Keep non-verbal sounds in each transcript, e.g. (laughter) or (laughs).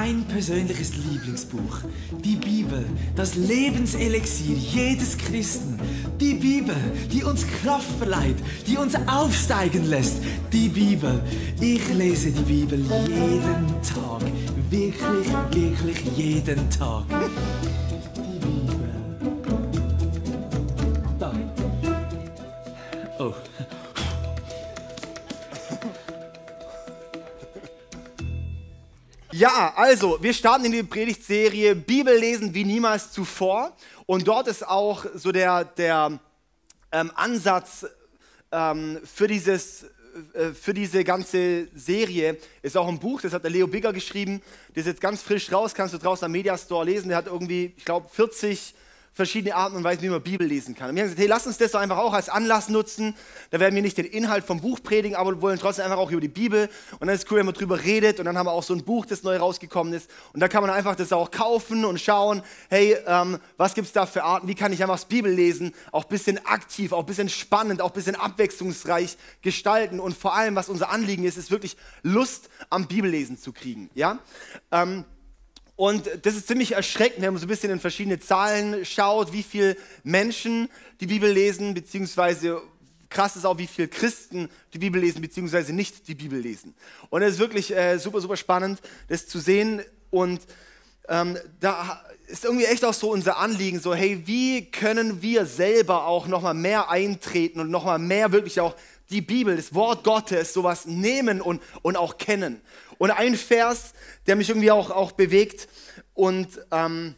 mein persönliches Lieblingsbuch. Die Bibel, das Lebenselixier jedes Christen. Die Bibel, die uns Kraft verleiht, die uns aufsteigen lässt. Die Bibel. Ich lese die Bibel jeden Tag. Wirklich, wirklich jeden Tag. Ja, also, wir starten in die Predigtserie Bibel lesen wie niemals zuvor. Und dort ist auch so der, der ähm, Ansatz ähm, für, dieses, äh, für diese ganze Serie, ist auch ein Buch, das hat der Leo Bigger geschrieben. Das ist jetzt ganz frisch raus, kannst du draußen am Mediastore lesen. Der hat irgendwie, ich glaube, 40 verschiedene Arten und Weisen, wie man Bibel lesen kann. Und wir haben gesagt, hey, lass uns das doch einfach auch als Anlass nutzen. Da werden wir nicht den Inhalt vom Buch predigen, aber wollen trotzdem einfach auch über die Bibel. Und dann ist es cool, wenn man drüber redet. Und dann haben wir auch so ein Buch, das neu rausgekommen ist. Und da kann man einfach das auch kaufen und schauen, hey, ähm, was gibt es da für Arten? Wie kann ich einfach das Bibel lesen? Auch ein bisschen aktiv, auch ein bisschen spannend, auch ein bisschen abwechslungsreich gestalten. Und vor allem, was unser Anliegen ist, ist wirklich Lust am Bibellesen zu kriegen. Ja? Ähm, und das ist ziemlich erschreckend, wenn man so ein bisschen in verschiedene Zahlen schaut, wie viele Menschen die Bibel lesen, beziehungsweise krass ist auch, wie viele Christen die Bibel lesen, beziehungsweise nicht die Bibel lesen. Und es ist wirklich äh, super, super spannend, das zu sehen. Und ähm, da ist irgendwie echt auch so unser Anliegen, so hey, wie können wir selber auch nochmal mehr eintreten und nochmal mehr wirklich auch die Bibel, das Wort Gottes, sowas nehmen und, und auch kennen. Und ein Vers, der mich irgendwie auch, auch bewegt und ähm,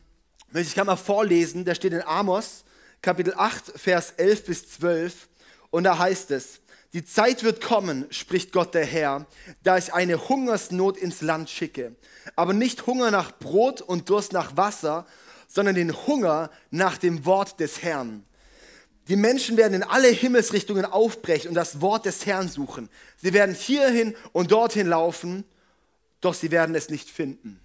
ich kann mal vorlesen, der steht in Amos, Kapitel 8, Vers 11 bis 12. Und da heißt es, die Zeit wird kommen, spricht Gott der Herr, da ich eine Hungersnot ins Land schicke. Aber nicht Hunger nach Brot und Durst nach Wasser, sondern den Hunger nach dem Wort des Herrn. Die Menschen werden in alle Himmelsrichtungen aufbrechen und das Wort des Herrn suchen. Sie werden hierhin und dorthin laufen doch sie werden es nicht finden.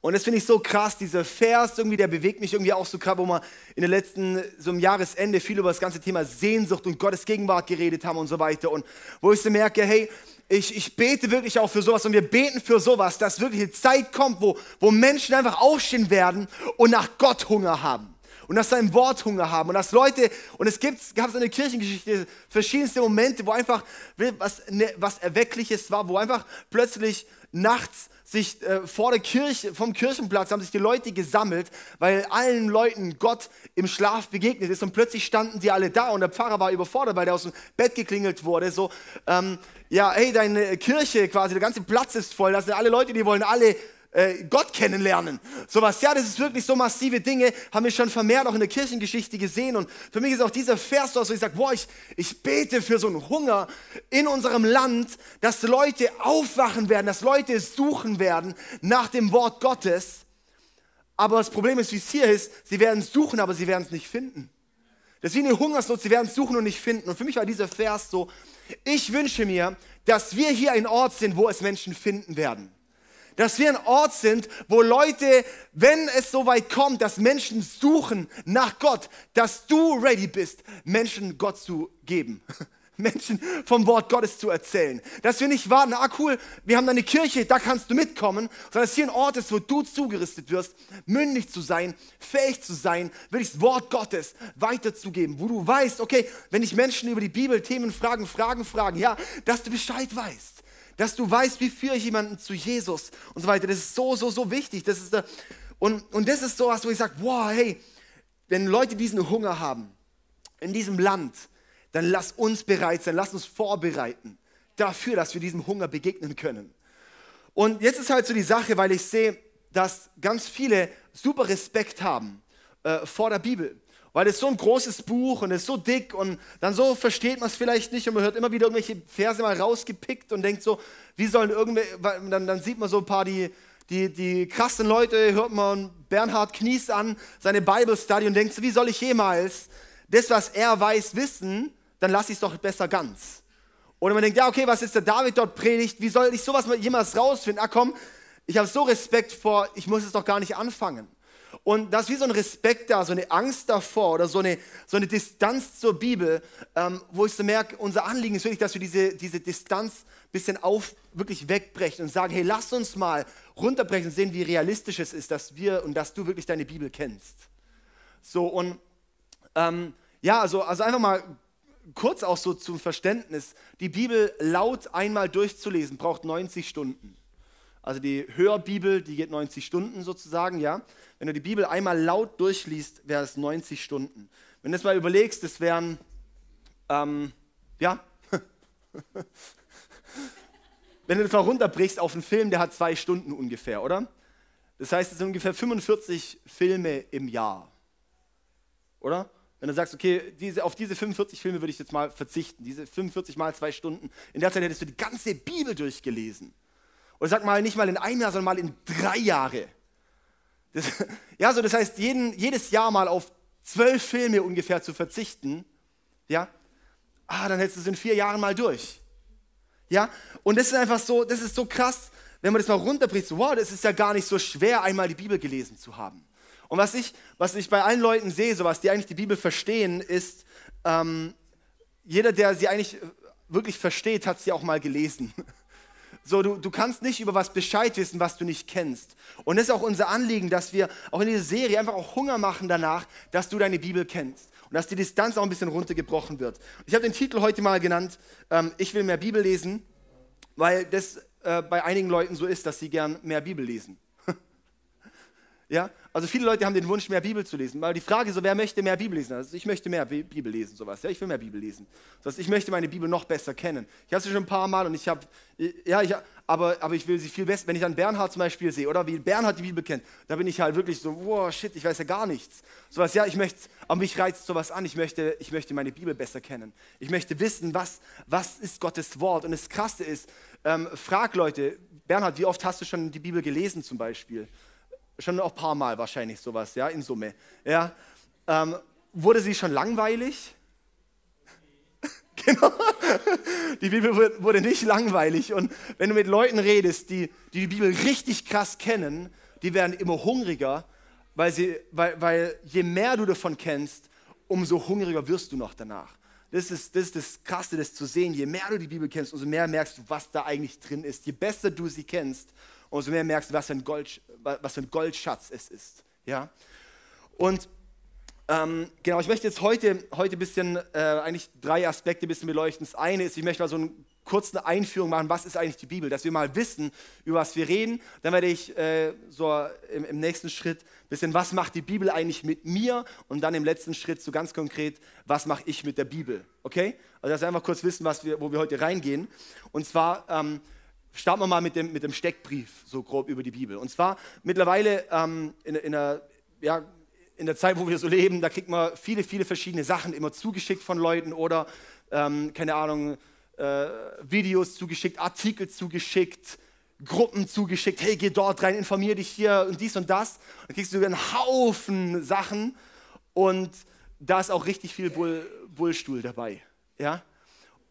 Und das finde ich so krass, dieser Vers, irgendwie, der bewegt mich irgendwie auch so krass, wo wir in den letzten, so im Jahresende viel über das ganze Thema Sehnsucht und Gottes Gegenwart geredet haben und so weiter. Und wo ich so merke, hey, ich, ich bete wirklich auch für sowas und wir beten für sowas, dass wirklich eine Zeit kommt, wo, wo Menschen einfach aufstehen werden und nach Gott Hunger haben und nach seinem Wort Hunger haben und dass Leute, und es gibt, gab es in der Kirchengeschichte verschiedenste Momente, wo einfach was, ne, was Erweckliches war, wo einfach plötzlich nachts sich äh, vor der Kirche, vom Kirchenplatz haben sich die Leute gesammelt, weil allen Leuten Gott im Schlaf begegnet ist und plötzlich standen die alle da und der Pfarrer war überfordert, weil der aus dem Bett geklingelt wurde, so, ähm, ja, hey, deine Kirche quasi, der ganze Platz ist voll, das sind alle Leute, die wollen alle äh, Gott kennenlernen. Sowas, ja, das ist wirklich so massive Dinge, haben wir schon vermehrt auch in der Kirchengeschichte gesehen. Und für mich ist auch dieser Vers so, dass ich sage, boah, ich, ich bete für so einen Hunger in unserem Land, dass Leute aufwachen werden, dass Leute suchen werden nach dem Wort Gottes. Aber das Problem ist, wie es hier ist, sie werden suchen, aber sie werden es nicht finden. Das ist wie eine Hungersnot, sie werden es suchen und nicht finden. Und für mich war dieser Vers so, ich wünsche mir, dass wir hier ein Ort sind, wo es Menschen finden werden dass wir ein Ort sind, wo Leute, wenn es so weit kommt, dass Menschen suchen nach Gott, dass du ready bist, Menschen Gott zu geben. (laughs) Menschen vom Wort Gottes zu erzählen. Dass wir nicht warten, ah cool, wir haben eine Kirche, da kannst du mitkommen, sondern dass hier ein Ort ist, wo du zugerüstet wirst, mündig zu sein, fähig zu sein, wirklich das Wort Gottes weiterzugeben, wo du weißt, okay, wenn ich Menschen über die Bibel Themen fragen, Fragen fragen, ja, dass du Bescheid weißt dass du weißt, wie führe ich jemanden zu Jesus und so weiter. Das ist so, so, so wichtig. Das ist, und, und das ist so was, wo ich sage, wow, hey, wenn Leute diesen Hunger haben in diesem Land, dann lass uns bereit sein, lass uns vorbereiten dafür, dass wir diesem Hunger begegnen können. Und jetzt ist halt so die Sache, weil ich sehe, dass ganz viele super Respekt haben äh, vor der Bibel weil es so ein großes Buch und es ist so dick und dann so versteht man es vielleicht nicht und man hört immer wieder irgendwelche Verse mal rausgepickt und denkt so, wie sollen irgendwelche, dann, dann sieht man so ein paar die, die, die krassen Leute, hört man Bernhard Knies an, seine Bible Study und denkt so, wie soll ich jemals das, was er weiß, wissen, dann lasse ich es doch besser ganz. Oder man denkt, ja, okay, was ist der David dort predigt, wie soll ich sowas jemals rausfinden? Ah komm, ich habe so Respekt vor, ich muss es doch gar nicht anfangen. Und da ist wie so ein Respekt da, so eine Angst davor oder so eine, so eine Distanz zur Bibel, ähm, wo ich so merke, unser Anliegen ist wirklich, dass wir diese, diese Distanz ein bisschen auf, wirklich wegbrechen und sagen, hey, lass uns mal runterbrechen und sehen, wie realistisch es ist, dass wir und dass du wirklich deine Bibel kennst. So und ähm, ja, also, also einfach mal kurz auch so zum Verständnis. Die Bibel laut einmal durchzulesen braucht 90 Stunden. Also die Hörbibel, die geht 90 Stunden sozusagen, ja. Wenn du die Bibel einmal laut durchliest, wäre es 90 Stunden. Wenn du das mal überlegst, das wären, ähm, ja, (laughs) wenn du das mal runterbrichst auf einen Film, der hat zwei Stunden ungefähr, oder? Das heißt, es sind ungefähr 45 Filme im Jahr, oder? Wenn du sagst, okay, diese, auf diese 45 Filme würde ich jetzt mal verzichten, diese 45 mal zwei Stunden, in der Zeit hättest du die ganze Bibel durchgelesen. Oder sag mal, nicht mal in einem Jahr, sondern mal in drei Jahre. Das, (laughs) ja, so das heißt, jeden, jedes Jahr mal auf zwölf Filme ungefähr zu verzichten, ja, ah, dann hättest du es in vier Jahren mal durch. Ja, und das ist einfach so, das ist so krass, wenn man das mal runterbricht, so, wow, das ist ja gar nicht so schwer, einmal die Bibel gelesen zu haben. Und was ich, was ich bei allen Leuten sehe, so was die eigentlich die Bibel verstehen, ist, ähm, jeder, der sie eigentlich wirklich versteht, hat sie auch mal gelesen. (laughs) So, du, du kannst nicht über was Bescheid wissen, was du nicht kennst. Und das ist auch unser Anliegen, dass wir auch in dieser Serie einfach auch Hunger machen danach, dass du deine Bibel kennst und dass die Distanz auch ein bisschen runtergebrochen wird. Ich habe den Titel heute mal genannt, ähm, ich will mehr Bibel lesen, weil das äh, bei einigen Leuten so ist, dass sie gern mehr Bibel lesen. Ja, also viele Leute haben den Wunsch, mehr Bibel zu lesen. Weil die Frage so, wer möchte mehr Bibel lesen? Also ich möchte mehr Bibel lesen, sowas. Ja, ich will mehr Bibel lesen. Das ich möchte meine Bibel noch besser kennen. Ich habe sie schon ein paar Mal und ich habe, ja, ich, aber, aber ich will sie viel besser. Wenn ich dann Bernhard zum Beispiel sehe oder wie Bernhard die Bibel kennt, da bin ich halt wirklich so, wow, shit, ich weiß ja gar nichts. Sowas, ja, ich möchte, aber mich reizt sowas an. Ich möchte, ich möchte meine Bibel besser kennen. Ich möchte wissen, was, was ist Gottes Wort. Und das Krasse ist, ähm, frag Leute, Bernhard, wie oft hast du schon die Bibel gelesen zum Beispiel? Schon auch ein paar Mal wahrscheinlich sowas, ja, in Summe. Ja. Ähm, wurde sie schon langweilig? (laughs) genau. Die Bibel wurde nicht langweilig. Und wenn du mit Leuten redest, die die, die Bibel richtig krass kennen, die werden immer hungriger, weil, sie, weil, weil je mehr du davon kennst, umso hungriger wirst du noch danach. Das ist, das ist das Krasse, das zu sehen. Je mehr du die Bibel kennst, umso mehr merkst du, was da eigentlich drin ist. Je besser du sie kennst, umso mehr merkst du, was für ein, Gold, was für ein Goldschatz es ist. Ja? Und ähm, genau, ich möchte jetzt heute, heute ein bisschen, äh, eigentlich drei Aspekte ein bisschen beleuchten. Das eine ist, ich möchte mal so eine kurze Einführung machen, was ist eigentlich die Bibel, dass wir mal wissen, über was wir reden. Dann werde ich äh, so im, im, nächsten Schritt ein bisschen, was macht die Bibel eigentlich mit mir? Und dann im letzten Schritt so ganz konkret, was mache ich mit der Bibel? Okay? Also, dass wir einfach kurz wissen, was wir, wo wir heute reingehen. Und zwar, ähm, starten wir mal mit dem, mit dem Steckbrief, so grob über die Bibel. Und zwar mittlerweile ähm, in, in, der, ja, in der Zeit, wo wir so leben, da kriegt man viele, viele verschiedene Sachen immer zugeschickt von Leuten oder, ähm, keine Ahnung, äh, Videos zugeschickt, Artikel zugeschickt, Gruppen zugeschickt, hey, geh dort rein, informier dich hier und dies und das. Dann kriegst du einen Haufen Sachen und da ist auch richtig viel Bull, Bullstuhl dabei. Ja?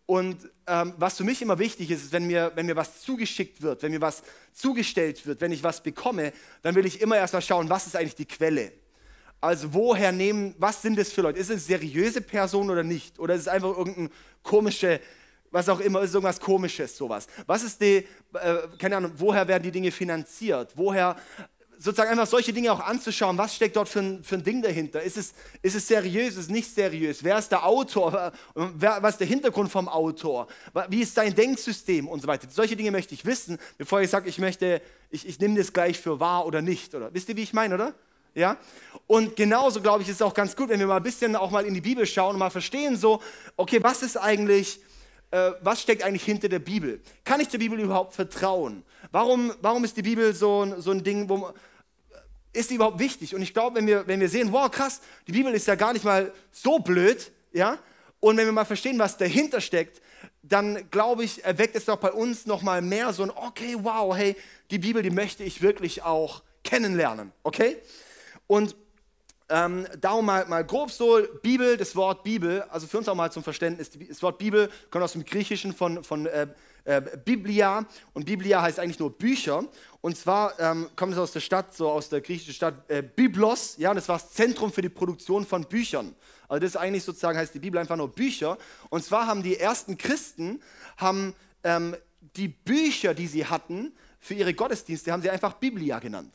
Und ähm, was für mich immer wichtig ist, ist, wenn mir, wenn mir was zugeschickt wird, wenn mir was zugestellt wird, wenn ich was bekomme, dann will ich immer erst mal schauen, was ist eigentlich die Quelle. Also woher nehmen, was sind das für Leute? Ist es seriöse Person oder nicht? Oder ist es einfach irgendein komische, was auch immer, ist irgendwas komisches, sowas? Was ist die, äh, keine Ahnung, woher werden die Dinge finanziert? Woher sozusagen einfach solche Dinge auch anzuschauen, was steckt dort für ein, für ein Ding dahinter? Ist es, ist es seriös, ist es nicht seriös? Wer ist der Autor? Wer, was ist der Hintergrund vom Autor? Wie ist sein Denksystem und so weiter? Solche Dinge möchte ich wissen, bevor ich sage, ich möchte, ich, ich nehme das gleich für wahr oder nicht. Oder? Wisst ihr, wie ich meine, oder? Ja? Und genauso, glaube ich, ist es auch ganz gut, wenn wir mal ein bisschen auch mal in die Bibel schauen und mal verstehen, so, okay, was ist eigentlich, äh, was steckt eigentlich hinter der Bibel? Kann ich der Bibel überhaupt vertrauen? Warum, warum ist die Bibel so, so ein Ding, wo man, ist die überhaupt wichtig? Und ich glaube, wenn wir, wenn wir sehen, wow, krass, die Bibel ist ja gar nicht mal so blöd, ja, und wenn wir mal verstehen, was dahinter steckt, dann glaube ich, erweckt es doch bei uns nochmal mehr so ein, okay, wow, hey, die Bibel, die möchte ich wirklich auch kennenlernen, okay? Und ähm, darum mal, mal grob so, Bibel, das Wort Bibel, also für uns auch mal zum Verständnis, das Wort Bibel kommt aus dem Griechischen von, von äh, äh, Biblia und Biblia heißt eigentlich nur Bücher und zwar ähm, kommt es aus der Stadt, so aus der griechischen Stadt äh, Biblos, ja, und das war das Zentrum für die Produktion von Büchern. Also das ist eigentlich sozusagen, heißt die Bibel einfach nur Bücher und zwar haben die ersten Christen, haben ähm, die Bücher, die sie hatten, für ihre Gottesdienste, haben sie einfach Biblia genannt.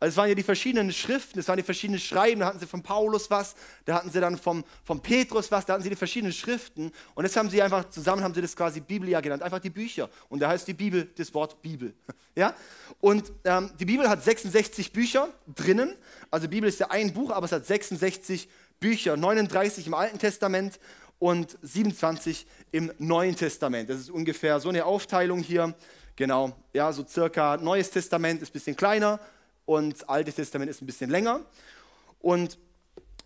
Also es waren ja die verschiedenen Schriften, es waren die verschiedenen Schreiben, da hatten sie von Paulus was, da hatten sie dann vom, vom Petrus was, da hatten sie die verschiedenen Schriften und das haben sie einfach zusammen, haben sie das quasi Biblia genannt, einfach die Bücher. Und da heißt die Bibel das Wort Bibel. (laughs) Ja? Und ähm, die Bibel hat 66 Bücher drinnen, also Bibel ist ja ein Buch, aber es hat 66 Bücher, 39 im Alten Testament und 27 im Neuen Testament. Das ist ungefähr so eine Aufteilung hier. Genau, ja, so circa Neues Testament ist ein bisschen kleiner, und das Alte Testament ist ein bisschen länger. Und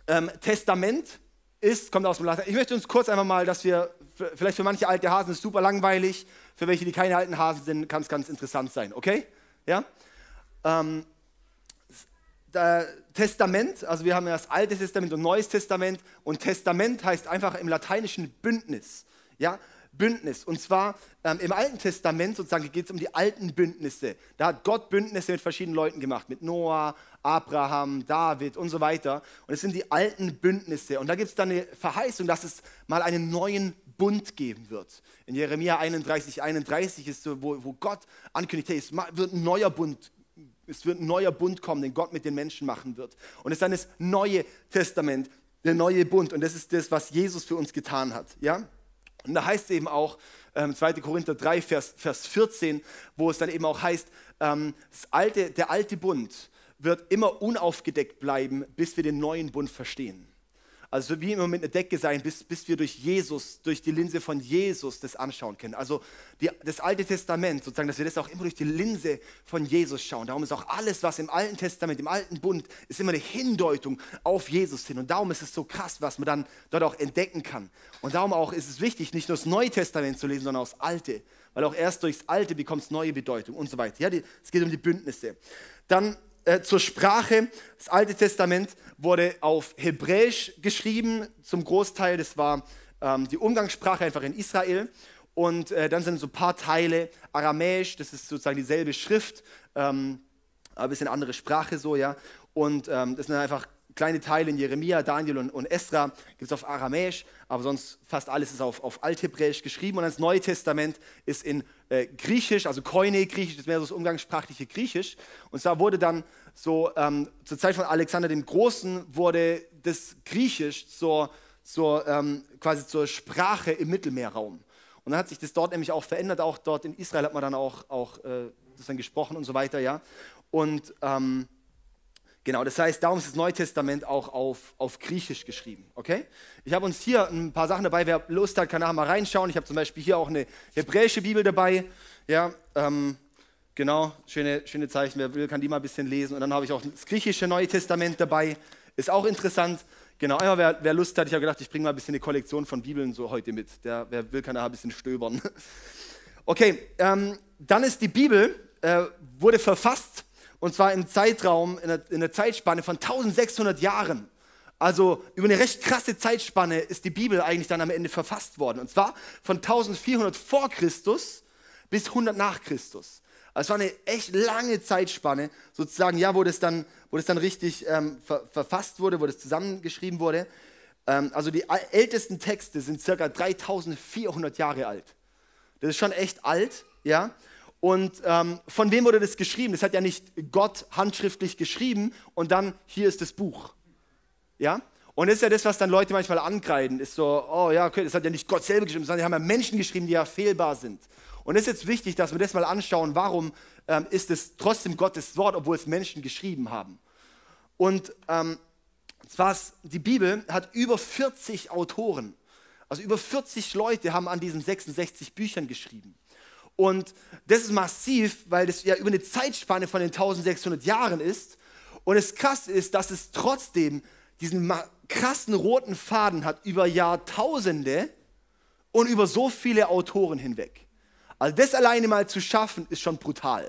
ähm, Testament ist, kommt aus dem Latein. Ich möchte uns kurz einfach mal, dass wir, vielleicht für manche alte Hasen ist super langweilig, für welche, die keine alten Hasen sind, kann es ganz interessant sein, okay? Ja? Ähm, Testament, also wir haben ja das Alte Testament und Neues Testament und Testament heißt einfach im Lateinischen Bündnis. Ja? Bündnis. Und zwar ähm, im Alten Testament sozusagen geht es um die alten Bündnisse. Da hat Gott Bündnisse mit verschiedenen Leuten gemacht, mit Noah, Abraham, David und so weiter. Und es sind die alten Bündnisse. Und da gibt es dann eine Verheißung, dass es mal einen neuen Bund geben wird. In Jeremia 31, 31 ist so, wo, wo Gott ankündigt, hey, es wird ein neuer Bund es wird ein neuer Bund kommen, den Gott mit den Menschen machen wird. Und es ist dann das neue Testament, der neue Bund. Und das ist das, was Jesus für uns getan hat. Ja? Und da heißt es eben auch, ähm, 2. Korinther 3, Vers, Vers 14, wo es dann eben auch heißt, ähm, alte, der alte Bund wird immer unaufgedeckt bleiben, bis wir den neuen Bund verstehen. Also wie immer mit einer Decke sein, bis, bis wir durch Jesus, durch die Linse von Jesus das anschauen können. Also die, das Alte Testament, sozusagen, dass wir das auch immer durch die Linse von Jesus schauen. Darum ist auch alles, was im Alten Testament, im Alten Bund, ist immer eine Hindeutung auf Jesus hin. Und darum ist es so krass, was man dann dort auch entdecken kann. Und darum auch ist es wichtig, nicht nur das Neue Testament zu lesen, sondern auch das Alte. Weil auch erst durchs Alte bekommt es neue Bedeutung und so weiter. Ja, die, es geht um die Bündnisse. Dann äh, zur Sprache. Das Alte Testament wurde auf Hebräisch geschrieben, zum Großteil. Das war ähm, die Umgangssprache einfach in Israel. Und äh, dann sind so ein paar Teile Aramäisch, das ist sozusagen dieselbe Schrift, ähm, ein bisschen andere Sprache so, ja. Und ähm, das sind einfach kleine Teile in Jeremia, Daniel und, und Esra, gibt es auf Aramäisch, aber sonst fast alles ist auf, auf Althebräisch geschrieben. Und das Neue Testament ist in äh, Griechisch, also Koine Griechisch, das ist mehr so das umgangssprachliche Griechisch. Und zwar wurde dann so, ähm, zur Zeit von Alexander dem Großen, wurde das Griechisch zur, zur, ähm, quasi zur Sprache im Mittelmeerraum. Und dann hat sich das dort nämlich auch verändert, auch dort in Israel hat man dann auch, auch äh, das dann gesprochen und so weiter, ja. Und ähm, Genau, das heißt, darum ist das Neue Testament auch auf, auf Griechisch geschrieben. Okay? Ich habe uns hier ein paar Sachen dabei. Wer Lust hat, kann nachher mal reinschauen. Ich habe zum Beispiel hier auch eine hebräische Bibel dabei. Ja, ähm, genau, schöne, schöne Zeichen. Wer will, kann die mal ein bisschen lesen. Und dann habe ich auch das griechische Neue Testament dabei. Ist auch interessant. Genau, einmal wer, wer Lust hat, ich habe gedacht, ich bringe mal ein bisschen eine Kollektion von Bibeln so heute mit. Der, wer will, kann nachher ein bisschen stöbern. (laughs) Okay, ähm, dann ist die Bibel, äh, wurde verfasst und zwar im Zeitraum, in einer, in einer Zeitspanne von 1600 Jahren. Also über eine recht krasse Zeitspanne ist die Bibel eigentlich dann am Ende verfasst worden. Und zwar von 1400 vor Christus bis 100 nach Christus. Also es war eine echt lange Zeitspanne, sozusagen, ja, wo das dann, wo das dann richtig ähm, ver verfasst wurde, wo das zusammengeschrieben wurde. Ähm, also die ältesten Texte sind circa 3400 Jahre alt. Das ist schon echt alt, ja. Und ähm, von wem wurde das geschrieben? Das hat ja nicht Gott handschriftlich geschrieben und dann hier ist das Buch. Ja? Und das ist ja das, was dann Leute manchmal angreifen. Ist so, oh ja, okay, das hat ja nicht Gott selber geschrieben, sondern die haben ja Menschen geschrieben, die ja fehlbar sind. Und es ist jetzt wichtig, dass wir das mal anschauen, warum ähm, ist es trotzdem Gottes Wort, obwohl es Menschen geschrieben haben. Und ähm, zwar, die Bibel hat über 40 Autoren, also über 40 Leute haben an diesen 66 Büchern geschrieben. Und das ist massiv, weil das ja über eine Zeitspanne von den 1600 Jahren ist. Und das Krasse ist, dass es trotzdem diesen krassen roten Faden hat über Jahrtausende und über so viele Autoren hinweg. Also das alleine mal zu schaffen, ist schon brutal.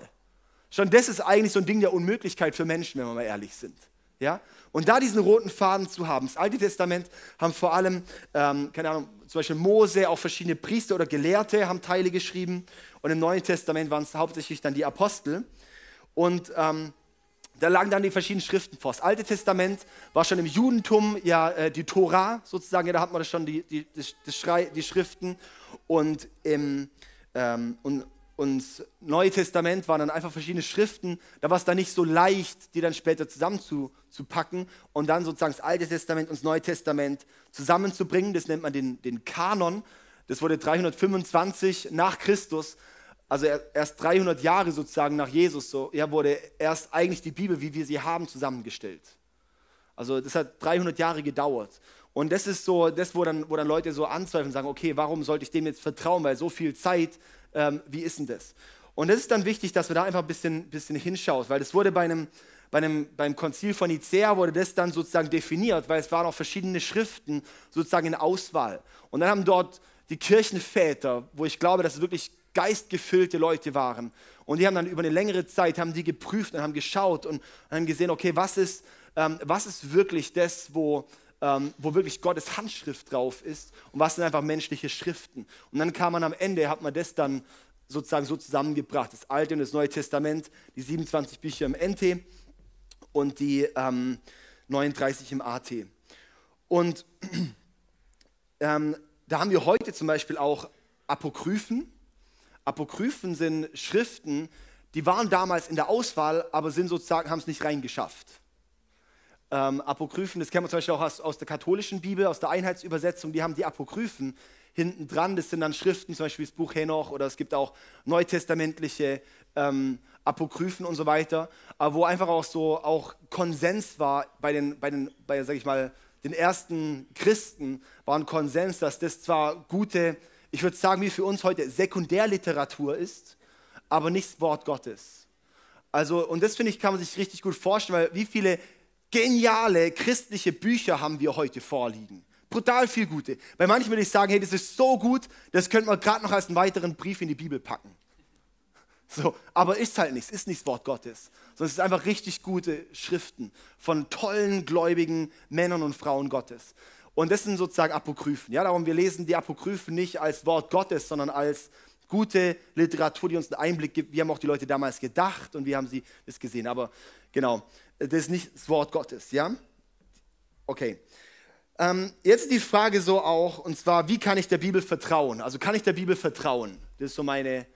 Schon das ist eigentlich so ein Ding der Unmöglichkeit für Menschen, wenn wir mal ehrlich sind. Ja? Und da diesen roten Faden zu haben. Das Alte Testament haben vor allem, ähm, keine Ahnung, zum Beispiel Mose, auch verschiedene Priester oder Gelehrte haben Teile geschrieben. Und im Neuen Testament waren es hauptsächlich dann die Apostel. Und ähm, da lagen dann die verschiedenen Schriften vor. Das Alte Testament war schon im Judentum ja äh, die Tora sozusagen, ja, da hat man schon die, die, die, die Schriften. Und im, ähm, und, und Neue Testament waren dann einfach verschiedene Schriften. Da war es dann nicht so leicht, die dann später zusammenzupacken und dann sozusagen das Alte Testament und das Neue Testament zusammenzubringen. Das nennt man den, den Kanon. Das wurde 325 nach Christus, also erst 300 Jahre sozusagen nach Jesus, so, ja, wurde erst eigentlich die Bibel, wie wir sie haben, zusammengestellt. Also das hat 300 Jahre gedauert. Und das ist so, das, wo dann, wo dann Leute so anzweifeln und sagen, okay, warum sollte ich dem jetzt vertrauen, weil so viel Zeit ähm, wie ist denn das? Und es ist dann wichtig, dass wir da einfach ein bisschen, bisschen hinschauen, weil das wurde bei einem, bei einem, beim Konzil von Nicea wurde das dann sozusagen definiert, weil es waren auch verschiedene Schriften sozusagen in Auswahl. Und dann haben dort die Kirchenväter, wo ich glaube, dass es wirklich geistgefüllte Leute waren. Und die haben dann über eine längere Zeit haben die geprüft und haben geschaut und haben gesehen, okay, was ist, ähm, was ist wirklich das, wo, ähm, wo wirklich Gottes Handschrift drauf ist und was sind einfach menschliche Schriften. Und dann kam man am Ende, hat man das dann sozusagen so zusammengebracht, das Alte und das Neue Testament, die 27 Bücher im NT und die ähm, 39 im AT. Und (clears throat) ähm, da haben wir heute zum Beispiel auch Apokryphen. Apokryphen sind Schriften, die waren damals in der Auswahl, aber sind sozusagen, haben es nicht reingeschafft ähm, Apokryphen, das kennen wir zum Beispiel auch aus, aus, der katholischen Bibel, aus der Einheitsübersetzung, die haben die Apokryphen hinten dran. Das sind dann Schriften, zum Beispiel das Buch Henoch oder es gibt auch neutestamentliche ähm, Apokryphen und so weiter, aber wo einfach auch so auch Konsens war bei den, bei den, bei, sag ich mal, den ersten Christen, war ein Konsens, dass das zwar gute, ich würde sagen, wie für uns heute Sekundärliteratur ist, aber nicht das Wort Gottes. Also, und das finde ich, kann man sich richtig gut vorstellen, weil wie viele geniale christliche Bücher haben wir heute vorliegen. Brutal viel gute. Bei manchen würde ich sagen, hey, das ist so gut, das könnte man gerade noch als einen weiteren Brief in die Bibel packen. So, aber ist halt nichts, ist nicht das Wort Gottes, sondern es ist einfach richtig gute Schriften von tollen, gläubigen Männern und Frauen Gottes. Und das sind sozusagen Apokryphen. Ja, darum, wir lesen die Apokryphen nicht als Wort Gottes, sondern als gute Literatur, die uns einen Einblick gibt. Wie haben auch die Leute damals gedacht und wie haben sie das gesehen. Aber genau, das ist nicht das Wort Gottes, ja? Okay. Ähm, jetzt die Frage so auch, und zwar, wie kann ich der Bibel vertrauen? Also kann ich der Bibel vertrauen? Das ist so meine,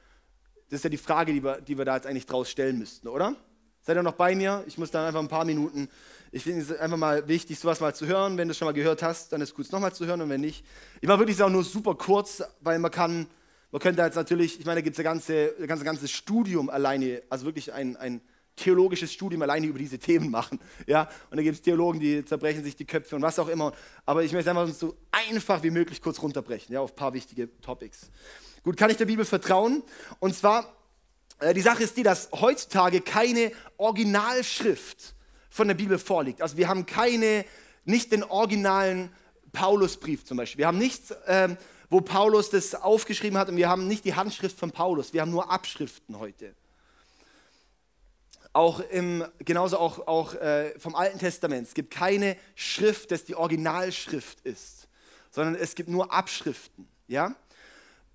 das ist ja die Frage, die wir, die wir da jetzt eigentlich draus stellen müssten, oder? Seid ihr noch bei mir? Ich muss dann einfach ein paar Minuten, ich finde es einfach mal wichtig, sowas mal zu hören. Wenn du es schon mal gehört hast, dann ist es gut, es nochmal zu hören und wenn nicht. Ich mache wirklich auch nur super kurz, weil man kann, man könnte jetzt natürlich, ich meine, da gibt es ein ganze, ganze, ganzes Studium alleine, also wirklich ein, ein theologisches Studium alleine über diese Themen machen. Ja? Und da gibt es Theologen, die zerbrechen sich die Köpfe und was auch immer. Aber ich möchte einfach so einfach wie möglich kurz runterbrechen ja, auf ein paar wichtige Topics. Gut, kann ich der Bibel vertrauen? Und zwar, äh, die Sache ist die, dass heutzutage keine Originalschrift von der Bibel vorliegt. Also wir haben keine, nicht den originalen Paulusbrief zum Beispiel. Wir haben nichts, äh, wo Paulus das aufgeschrieben hat und wir haben nicht die Handschrift von Paulus. Wir haben nur Abschriften heute auch im, genauso auch, auch äh, vom Alten Testament. Es gibt keine Schrift, das die Originalschrift ist, sondern es gibt nur Abschriften. Ja?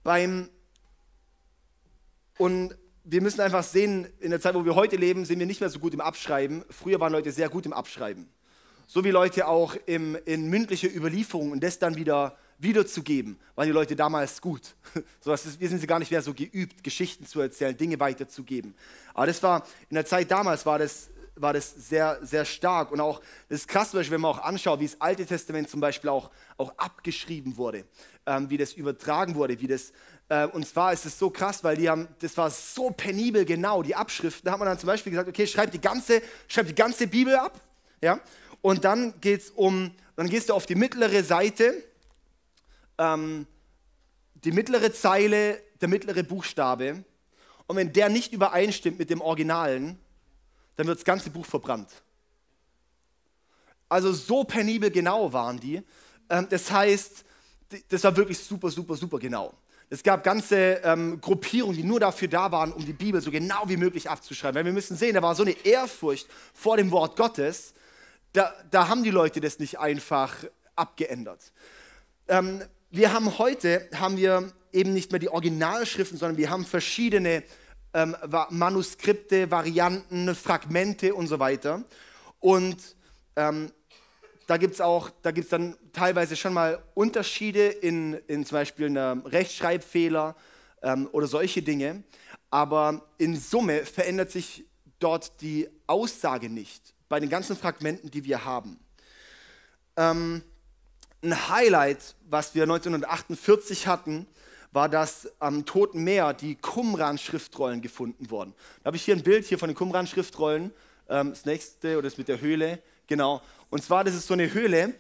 Beim, und wir müssen einfach sehen, in der Zeit, wo wir heute leben, sind wir nicht mehr so gut im Abschreiben. Früher waren Leute sehr gut im Abschreiben. So wie Leute auch im, in mündliche Überlieferung und das dann wieder wiederzugeben, waren die Leute damals gut. (laughs) So, ist, wir sind sie gar nicht mehr so geübt, Geschichten zu erzählen, Dinge weiterzugeben. Aber das war, in der Zeit damals war das, war das sehr, sehr stark. Und auch, das ist krass, wenn man auch anschaut, wie das Alte Testament zum Beispiel auch, auch abgeschrieben wurde, ähm, wie das übertragen wurde, wie das, äh, und zwar ist es so krass, weil die haben, das war so penibel genau, die Abschriften. Da hat man dann zum Beispiel gesagt, okay, schreib die ganze, schreib die ganze Bibel ab, ja, und dann geht's um, dann gehst du auf die mittlere Seite, ähm, die mittlere Zeile, der mittlere Buchstabe. Und wenn der nicht übereinstimmt mit dem Originalen, dann wird das ganze Buch verbrannt. Also so penibel genau waren die. Ähm, das heißt, das war wirklich super, super, super genau. Es gab ganze ähm, Gruppierungen, die nur dafür da waren, um die Bibel so genau wie möglich abzuschreiben. Weil wir müssen sehen, da war so eine Ehrfurcht vor dem Wort Gottes, da, da haben die Leute das nicht einfach abgeändert. Ähm, wir haben heute, haben wir eben nicht mehr die Originalschriften, sondern wir haben verschiedene ähm, Manuskripte, Varianten, Fragmente und so weiter. Und ähm, da gibt es auch, da gibt dann teilweise schon mal Unterschiede in, in zum Beispiel einem Rechtschreibfehler ähm, oder solche Dinge. Aber in Summe verändert sich dort die Aussage nicht bei den ganzen Fragmenten, die wir haben. Ähm, ein Highlight, was wir 1948 hatten, war, dass am Toten Meer die Qumran-Schriftrollen gefunden wurden. Da habe ich hier ein Bild hier von den Qumran-Schriftrollen. Ähm, das nächste oder das mit der Höhle, genau. Und zwar, das ist so eine Höhle.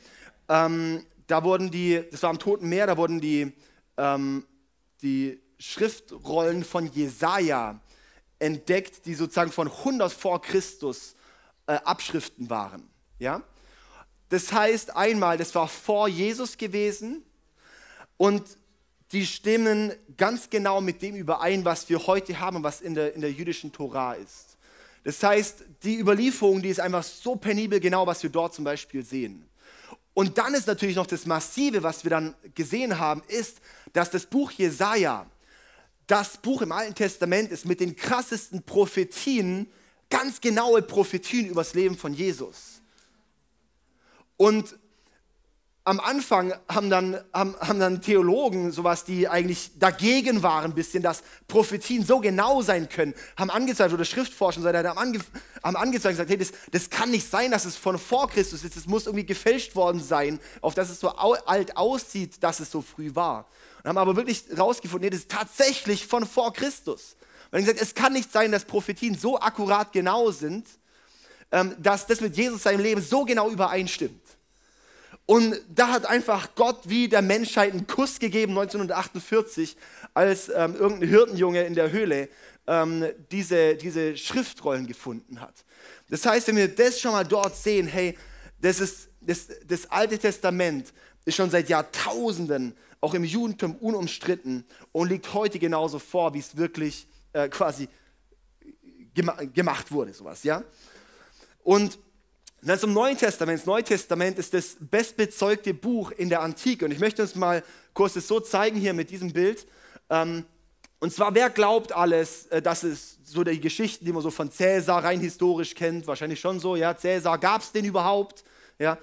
Ähm, da wurden die, das war am Toten Meer, da wurden die, ähm, die Schriftrollen von Jesaja entdeckt, die sozusagen von 100 vor Christus äh, Abschriften waren. Ja? Das heißt einmal, das war vor Jesus gewesen und die stimmen ganz genau mit dem überein, was wir heute haben, was in der, in der jüdischen Tora ist. Das heißt, die Überlieferung, die ist einfach so penibel genau, was wir dort zum Beispiel sehen. Und dann ist natürlich noch das Massive, was wir dann gesehen haben, ist, dass das Buch Jesaja, das Buch im Alten Testament ist mit den krassesten Prophetien, ganz genaue Prophetien über das Leben von Jesus. Und am Anfang haben dann, haben, haben dann Theologen, sowas, die eigentlich dagegen waren, ein bisschen, dass Prophetien so genau sein können, haben angezeigt, oder Schriftforscher und so weiter, haben, ange, haben angezeigt und gesagt, hey, das, das kann nicht sein, dass es von vor Christus ist, es muss irgendwie gefälscht worden sein, auf dass es so alt aussieht, dass es so früh war. Und haben aber wirklich rausgefunden, nee, das ist tatsächlich von vor Christus. Und haben gesagt, es kann nicht sein, dass Prophetien so akkurat genau sind, ähm, dass das mit Jesus seinem Leben so genau übereinstimmt. Und da hat einfach Gott wie der Menschheit einen Kuss gegeben 1948, als ähm, irgendein Hirtenjunge in der Höhle ähm, diese, diese Schriftrollen gefunden hat. Das heißt, wenn wir das schon mal dort sehen, hey, das, ist, das, das Alte Testament ist schon seit Jahrtausenden auch im Judentum unumstritten und liegt heute genauso vor, wie es wirklich äh, quasi gema gemacht wurde, sowas, ja. Und und dann zum Neuen Testament. Das Neue Testament ist das bestbezeugte Buch in der Antike. Und ich möchte uns mal kurz das so zeigen hier mit diesem Bild. Ähm, und zwar, wer glaubt alles, äh, dass es so die Geschichten, die man so von Cäsar rein historisch kennt, wahrscheinlich schon so, ja, Cäsar, gab es den überhaupt? Ja,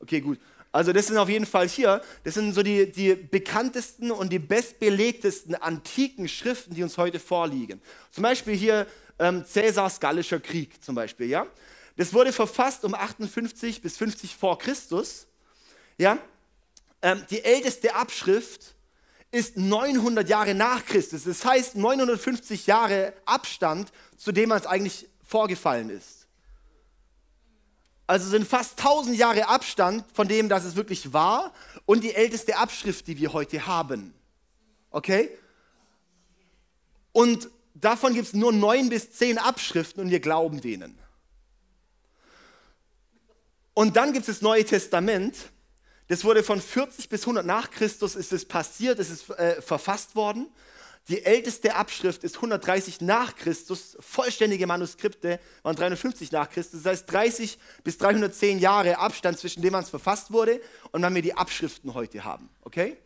okay, gut. Also das sind auf jeden Fall hier, das sind so die, die bekanntesten und die bestbelegtesten antiken Schriften, die uns heute vorliegen. Zum Beispiel hier ähm, Cäsars Gallischer Krieg zum Beispiel, ja. Das wurde verfasst um 58 bis 50 vor Christus. Ja? Ähm, die älteste Abschrift ist 900 Jahre nach Christus. Das heißt 950 Jahre Abstand, zu dem es eigentlich vorgefallen ist. Also sind fast 1000 Jahre Abstand von dem, dass es wirklich war und die älteste Abschrift, die wir heute haben. Okay? Und davon gibt es nur neun bis zehn Abschriften und wir glauben denen. Und dann gibt es das Neue Testament. Das wurde von 40 bis 100 nach Christus ist es passiert, es ist äh, verfasst worden. Die älteste Abschrift ist 130 nach Christus, vollständige Manuskripte waren 350 nach Christus. Das heißt 30 bis 310 Jahre Abstand zwischen dem, wann es verfasst wurde und wann wir die Abschriften heute haben. Okay?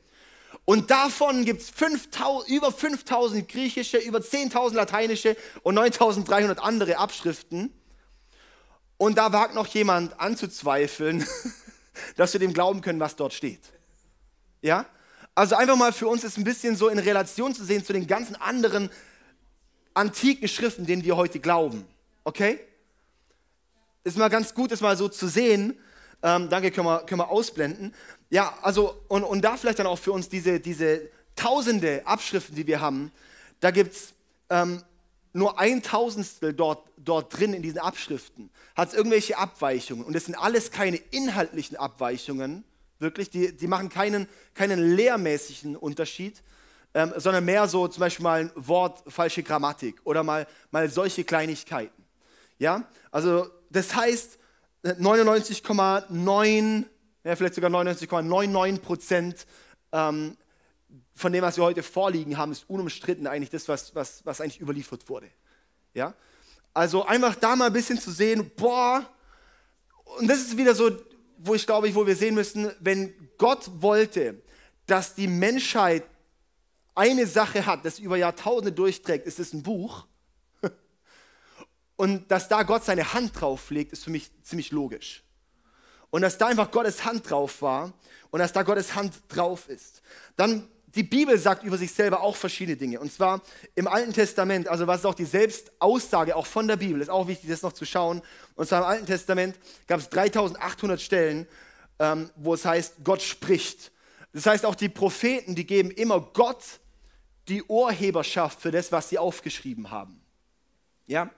Und davon gibt es über 5000 griechische, über 10.000 lateinische und 9300 andere Abschriften. Und da wagt noch jemand anzuzweifeln, (laughs) dass wir dem glauben können, was dort steht. Ja? Also einfach mal für uns ist ein bisschen so in Relation zu sehen zu den ganzen anderen antiken Schriften, denen wir heute glauben. Okay? Ist mal ganz gut, das mal so zu sehen. Ähm, danke, können wir, können wir ausblenden. Ja, also, und, und da vielleicht dann auch für uns diese, diese tausende Abschriften, die wir haben, da gibt es ähm, nur ein Tausendstel dort, dort drin in diesen Abschriften, hat es irgendwelche Abweichungen. Und das sind alles keine inhaltlichen Abweichungen, wirklich, die, die machen keinen, keinen lehrmäßigen Unterschied, ähm, sondern mehr so zum Beispiel mal ein Wort, falsche Grammatik oder mal, mal solche Kleinigkeiten. Ja, also das heißt, 99,9, ja, vielleicht sogar 99,99 Prozent ähm, von dem, was wir heute vorliegen haben, ist unumstritten eigentlich das, was, was, was eigentlich überliefert wurde. Ja? Also einfach da mal ein bisschen zu sehen, boah, und das ist wieder so, wo ich glaube, wo wir sehen müssen, wenn Gott wollte, dass die Menschheit eine Sache hat, das über Jahrtausende durchträgt, ist es ein Buch. (laughs) Und dass da Gott seine Hand drauf legt, ist für mich ziemlich logisch. Und dass da einfach Gottes Hand drauf war und dass da Gottes Hand drauf ist. Dann die Bibel sagt über sich selber auch verschiedene Dinge. Und zwar im Alten Testament, also was ist auch die Selbstaussage auch von der Bibel, ist auch wichtig, das noch zu schauen. Und zwar im Alten Testament gab es 3800 Stellen, ähm, wo es heißt, Gott spricht. Das heißt, auch die Propheten, die geben immer Gott die Urheberschaft für das, was sie aufgeschrieben haben. Ja?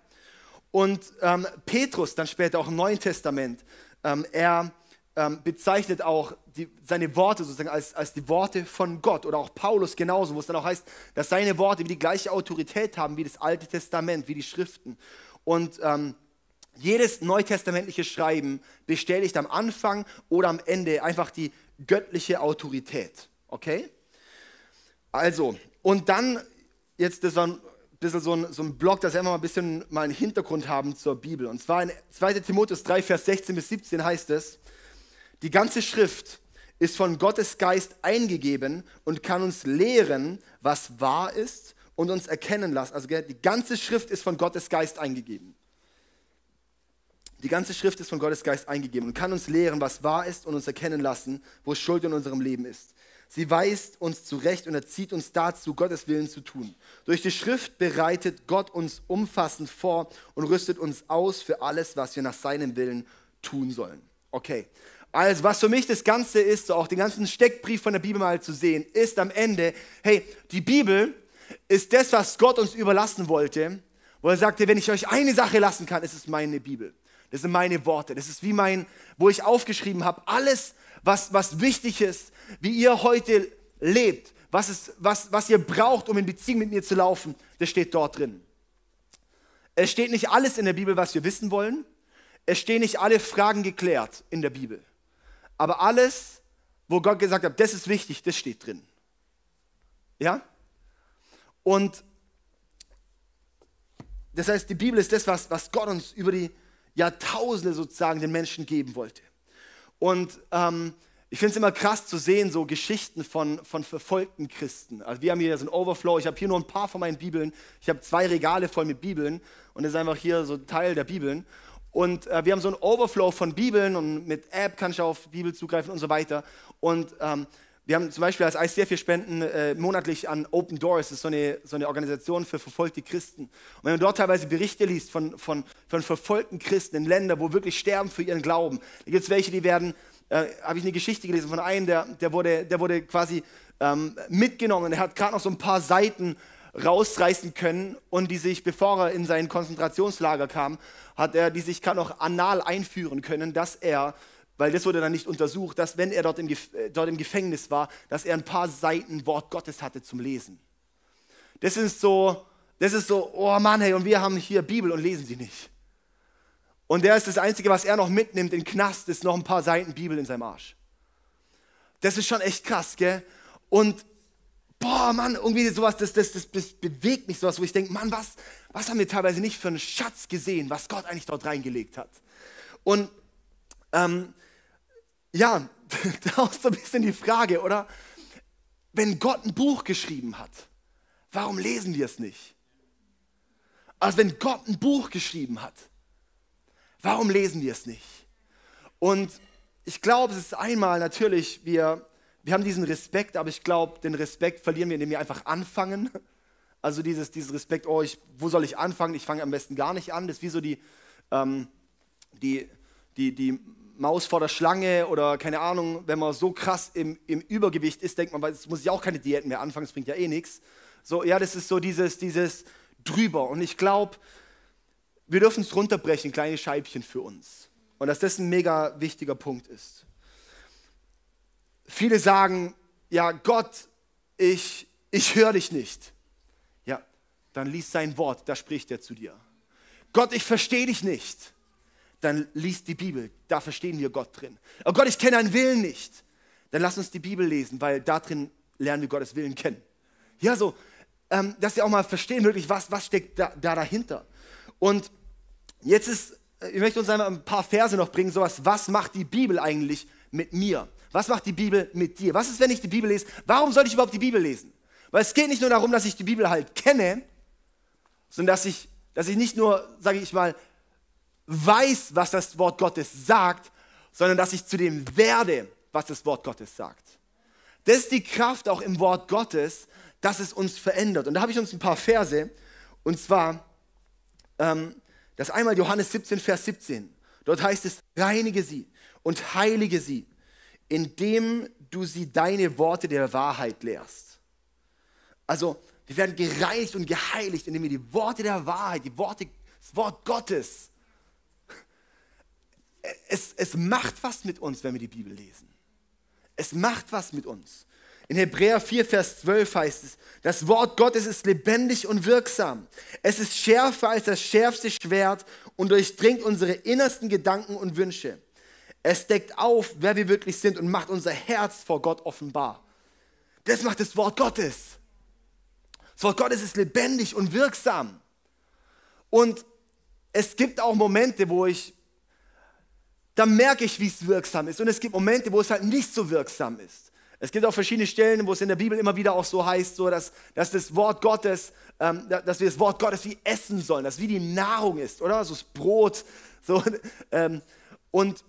Und ähm, Petrus, dann später auch im Neuen Testament, ähm, er ähm, bezeichnet auch die, seine Worte sozusagen als, als die Worte von Gott oder auch Paulus genauso, wo es dann auch heißt, dass seine Worte wie die gleiche Autorität haben wie das Alte Testament, wie die Schriften. Und ähm, jedes neutestamentliche Schreiben bestätigt am Anfang oder am Ende einfach die göttliche Autorität. Okay? Also, und dann, jetzt das war ein bisschen so ein, so ein Blog, dass wir immer mal ein bisschen mal einen Hintergrund haben zur Bibel. Und zwar in 2 Timotheus 3, Vers 16 bis 17 heißt es, die ganze Schrift ist von Gottes Geist eingegeben und kann uns lehren, was wahr ist und uns erkennen lassen. Also die ganze Schrift ist von Gottes Geist eingegeben. Die ganze Schrift ist von Gottes Geist eingegeben und kann uns lehren, was wahr ist und uns erkennen lassen, wo Schuld in unserem Leben ist. Sie weist uns zurecht und erzieht uns dazu, Gottes Willen zu tun. Durch die Schrift bereitet Gott uns umfassend vor und rüstet uns aus für alles, was wir nach seinem Willen tun sollen. Okay, also, was für mich das Ganze ist, so auch den ganzen Steckbrief von der Bibel mal zu sehen, ist am Ende, hey, die Bibel ist das, was Gott uns überlassen wollte, wo er sagte, wenn ich euch eine Sache lassen kann, ist es meine Bibel. Das sind meine Worte. Das ist wie mein, wo ich aufgeschrieben habe, alles, was, was wichtig ist, wie ihr heute lebt, was, ist, was, was ihr braucht, um in Beziehung mit mir zu laufen, das steht dort drin. Es steht nicht alles in der Bibel, was wir wissen wollen. Es stehen nicht alle Fragen geklärt in der Bibel. Aber alles, wo Gott gesagt hat, das ist wichtig, das steht drin. Ja? Und das heißt, die Bibel ist das, was, was Gott uns über die Jahrtausende sozusagen den Menschen geben wollte. Und ähm, ich finde es immer krass zu sehen, so Geschichten von, von verfolgten Christen. Also wir haben hier so ein Overflow, ich habe hier nur ein paar von meinen Bibeln. Ich habe zwei Regale voll mit Bibeln und das ist einfach hier so Teil der Bibeln. Und äh, wir haben so einen Overflow von Bibeln und mit App kannst du auf Bibel zugreifen und so weiter. Und ähm, wir haben zum Beispiel als ICF, wir spenden äh, monatlich an Open Doors, das ist so eine, so eine Organisation für verfolgte Christen. Und wenn man dort teilweise Berichte liest von, von, von verfolgten Christen in Ländern, wo wirklich sterben für ihren Glauben, da gibt es welche, die werden, äh, habe ich eine Geschichte gelesen von einem, der, der, wurde, der wurde quasi ähm, mitgenommen, er hat gerade noch so ein paar Seiten rausreißen können und die sich, bevor er in sein Konzentrationslager kam, hat er die sich noch anal einführen können, dass er, weil das wurde dann nicht untersucht, dass wenn er dort im, äh, dort im Gefängnis war, dass er ein paar Seiten Wort Gottes hatte zum Lesen. Das ist so, das ist so, oh Mann, hey, und wir haben hier Bibel und lesen sie nicht. Und der ist das Einzige, was er noch mitnimmt in Knast, ist noch ein paar Seiten Bibel in seinem Arsch. Das ist schon echt krass, gell? Und boah, Mann, irgendwie sowas, das, das, das, das bewegt mich sowas, wo ich denke, Mann, was, was haben wir teilweise nicht für einen Schatz gesehen, was Gott eigentlich dort reingelegt hat. Und ähm, ja, (laughs) da ist so ein bisschen die Frage, oder? Wenn Gott ein Buch geschrieben hat, warum lesen wir es nicht? Also wenn Gott ein Buch geschrieben hat, warum lesen wir es nicht? Und ich glaube, es ist einmal natürlich, wir wir haben diesen Respekt, aber ich glaube, den Respekt verlieren wir, indem wir einfach anfangen. (laughs) Also dieses, dieses Respekt, oh, ich, wo soll ich anfangen? Ich fange am besten gar nicht an. Das ist wie so die, ähm, die, die, die Maus vor der Schlange oder keine Ahnung, wenn man so krass im, im Übergewicht ist, denkt man, jetzt muss ich auch keine Diäten mehr anfangen, das bringt ja eh nichts. So, ja, das ist so dieses, dieses drüber. Und ich glaube, wir dürfen es runterbrechen, kleine Scheibchen für uns. Und dass das ein mega wichtiger Punkt ist. Viele sagen, ja Gott, ich, ich höre dich nicht. Ja, dann lies sein Wort, da spricht er zu dir. Gott, ich verstehe dich nicht. Dann lies die Bibel, da verstehen wir Gott drin. Oh Gott, ich kenne deinen Willen nicht. Dann lass uns die Bibel lesen, weil da drin lernen wir Gottes Willen kennen. Ja, so, ähm, dass wir auch mal verstehen wirklich, was, was steckt da, da dahinter. Und jetzt ist ich möchte uns einmal ein paar Verse noch bringen, sowas, was macht die Bibel eigentlich mit mir? Was macht die Bibel mit dir? Was ist, wenn ich die Bibel lese? Warum soll ich überhaupt die Bibel lesen? Weil es geht nicht nur darum, dass ich die Bibel halt kenne, sondern dass ich, dass ich nicht nur, sage ich mal, weiß, was das Wort Gottes sagt, sondern dass ich zu dem werde, was das Wort Gottes sagt. Das ist die Kraft auch im Wort Gottes, dass es uns verändert. Und da habe ich uns ein paar Verse, und zwar ähm, das einmal Johannes 17, Vers 17. Dort heißt es, reinige sie und heilige sie, indem du sie deine Worte der Wahrheit lehrst. Also, wir werden gereinigt und geheiligt, indem wir die Worte der Wahrheit, die Worte, das Wort Gottes, es, es macht was mit uns, wenn wir die Bibel lesen. Es macht was mit uns. In Hebräer 4, Vers 12 heißt es, das Wort Gottes ist lebendig und wirksam. Es ist schärfer als das schärfste Schwert und durchdringt unsere innersten Gedanken und Wünsche. Es deckt auf, wer wir wirklich sind und macht unser Herz vor Gott offenbar. Das macht das Wort Gottes. Das Wort Gottes ist lebendig und wirksam. Und es gibt auch Momente, wo ich, da merke ich, wie es wirksam ist. Und es gibt Momente, wo es halt nicht so wirksam ist. Es gibt auch verschiedene Stellen, wo es in der Bibel immer wieder auch so heißt, so dass, dass das Wort Gottes, ähm, dass wir das Wort Gottes wie essen sollen, dass wie die Nahrung ist, oder? So das Brot. So, (laughs) ähm, und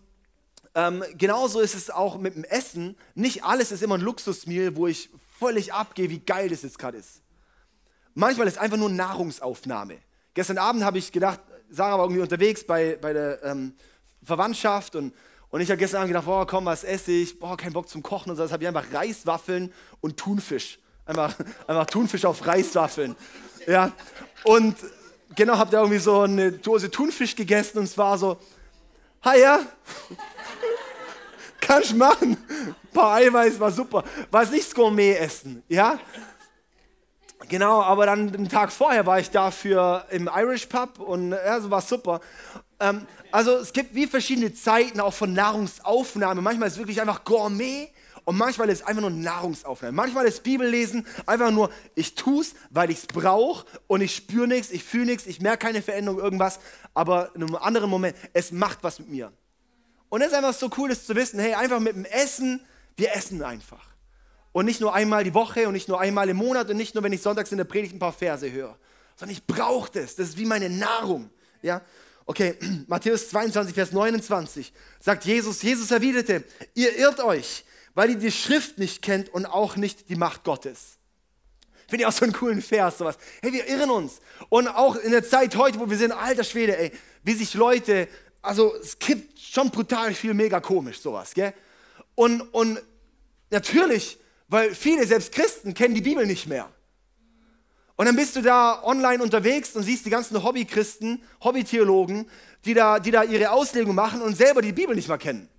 ähm, genauso ist es auch mit dem Essen. Nicht alles ist immer ein Luxusmeal, wo ich völlig abgehe, wie geil das jetzt gerade ist. Manchmal ist es einfach nur Nahrungsaufnahme. Gestern Abend habe ich gedacht, Sarah war irgendwie unterwegs bei, bei der ähm, Verwandtschaft und und ich habe gestern Abend gedacht, boah, komm, was esse ich? Boah, kein Bock zum Kochen und so. Das habe ich einfach Reiswaffeln und Thunfisch. Einfach, einfach Thunfisch auf Reiswaffeln. Ja. Und genau, habe da irgendwie so eine Dose Thunfisch gegessen und es war so, ha ja, kannst machen. Ein paar Eiweiß war super. War es nicht Gourmet-Essen, ja? Genau, aber dann einen Tag vorher war ich dafür im Irish Pub und ja, so war super. Ähm, also es gibt wie verschiedene Zeiten auch von Nahrungsaufnahme. Manchmal ist es wirklich einfach Gourmet und manchmal ist es einfach nur Nahrungsaufnahme. Manchmal ist Bibellesen einfach nur, ich tue es, weil ich es brauche und ich spüre nichts, ich fühle nichts, ich merke keine Veränderung, irgendwas. Aber in einem anderen Moment, es macht was mit mir. Und es ist einfach so cool, das zu wissen, hey, einfach mit dem Essen, wir essen einfach. Und nicht nur einmal die Woche und nicht nur einmal im Monat und nicht nur, wenn ich sonntags in der Predigt ein paar Verse höre, sondern ich brauche das. Das ist wie meine Nahrung. Ja? Okay, (clears throat) Matthäus 22, Vers 29 sagt Jesus, Jesus erwiderte, ihr irrt euch, weil ihr die Schrift nicht kennt und auch nicht die Macht Gottes. Finde ich auch so einen coolen Vers, sowas. Hey, wir irren uns. Und auch in der Zeit heute, wo wir sind, alter Schwede, ey, wie sich Leute, also es kippt schon brutal viel mega komisch, sowas, gell? Und, und natürlich, weil viele, selbst Christen, kennen die Bibel nicht mehr. Und dann bist du da online unterwegs und siehst die ganzen Hobbychristen, Hobbytheologen, die da, die da ihre Auslegung machen und selber die Bibel nicht mal kennen.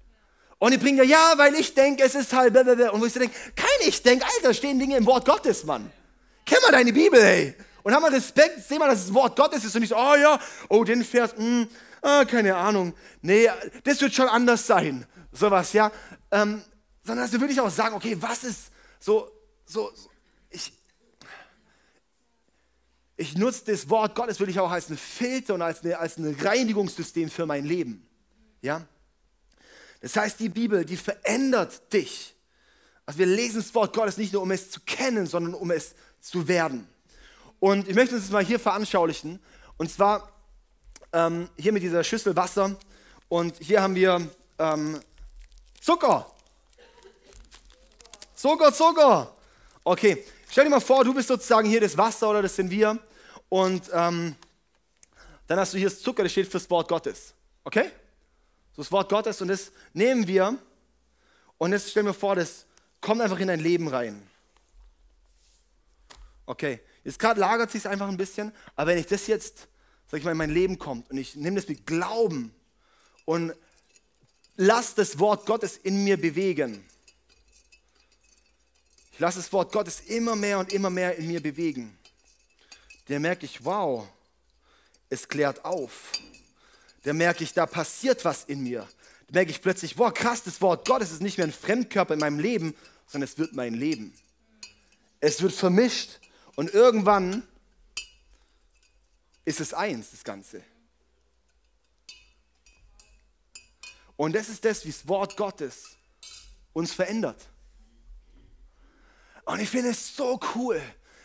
Und die bringen ja, ja, weil ich denke, es ist halt, blablabla. und wo ich so denke, kein ich denke, Alter, stehen Dinge im Wort Gottes, Mann. Kenn mal deine Bibel, ey. Und hab mal Respekt, seh mal, dass es das Wort Gottes ist und nicht oh ja, oh, den Vers, mh, hm, ah, keine Ahnung. Nee, das wird schon anders sein. Sowas, ja. Ähm, sondern dass wir wirklich auch sagen, okay, was ist so, so, so ich, ich nutze das Wort Gottes wirklich auch als ein Filter und als, eine, als ein Reinigungssystem für mein Leben. Ja? Das heißt, die Bibel, die verändert dich. Also wir lesen das Wort Gottes nicht nur, um es zu kennen, sondern um es zu werden. Und ich möchte uns das mal hier veranschaulichen. Und zwar ähm, hier mit dieser Schüssel Wasser. Und hier haben wir ähm, Zucker. Zucker, Zucker. Okay, stell dir mal vor, du bist sozusagen hier das Wasser oder das sind wir. Und ähm, dann hast du hier das Zucker, das steht fürs Wort Gottes. Okay? So das Wort Gottes und das nehmen wir und jetzt stellen wir vor, das kommt einfach in dein Leben rein. Okay, jetzt gerade lagert sich einfach ein bisschen, aber wenn ich das jetzt, sag ich mal, in mein Leben kommt und ich nehme das mit Glauben und lass das Wort Gottes in mir bewegen. Ich lasse das Wort Gottes immer mehr und immer mehr in mir bewegen der merke ich, wow, es klärt auf. Da merke ich, da passiert was in mir. Da merke ich plötzlich, wow, krass, das Wort Gottes ist nicht mehr ein Fremdkörper in meinem Leben, sondern es wird mein Leben. Es wird vermischt und irgendwann ist es eins, das Ganze. Und das ist das, wie das Wort Gottes uns verändert. Und ich finde es so cool,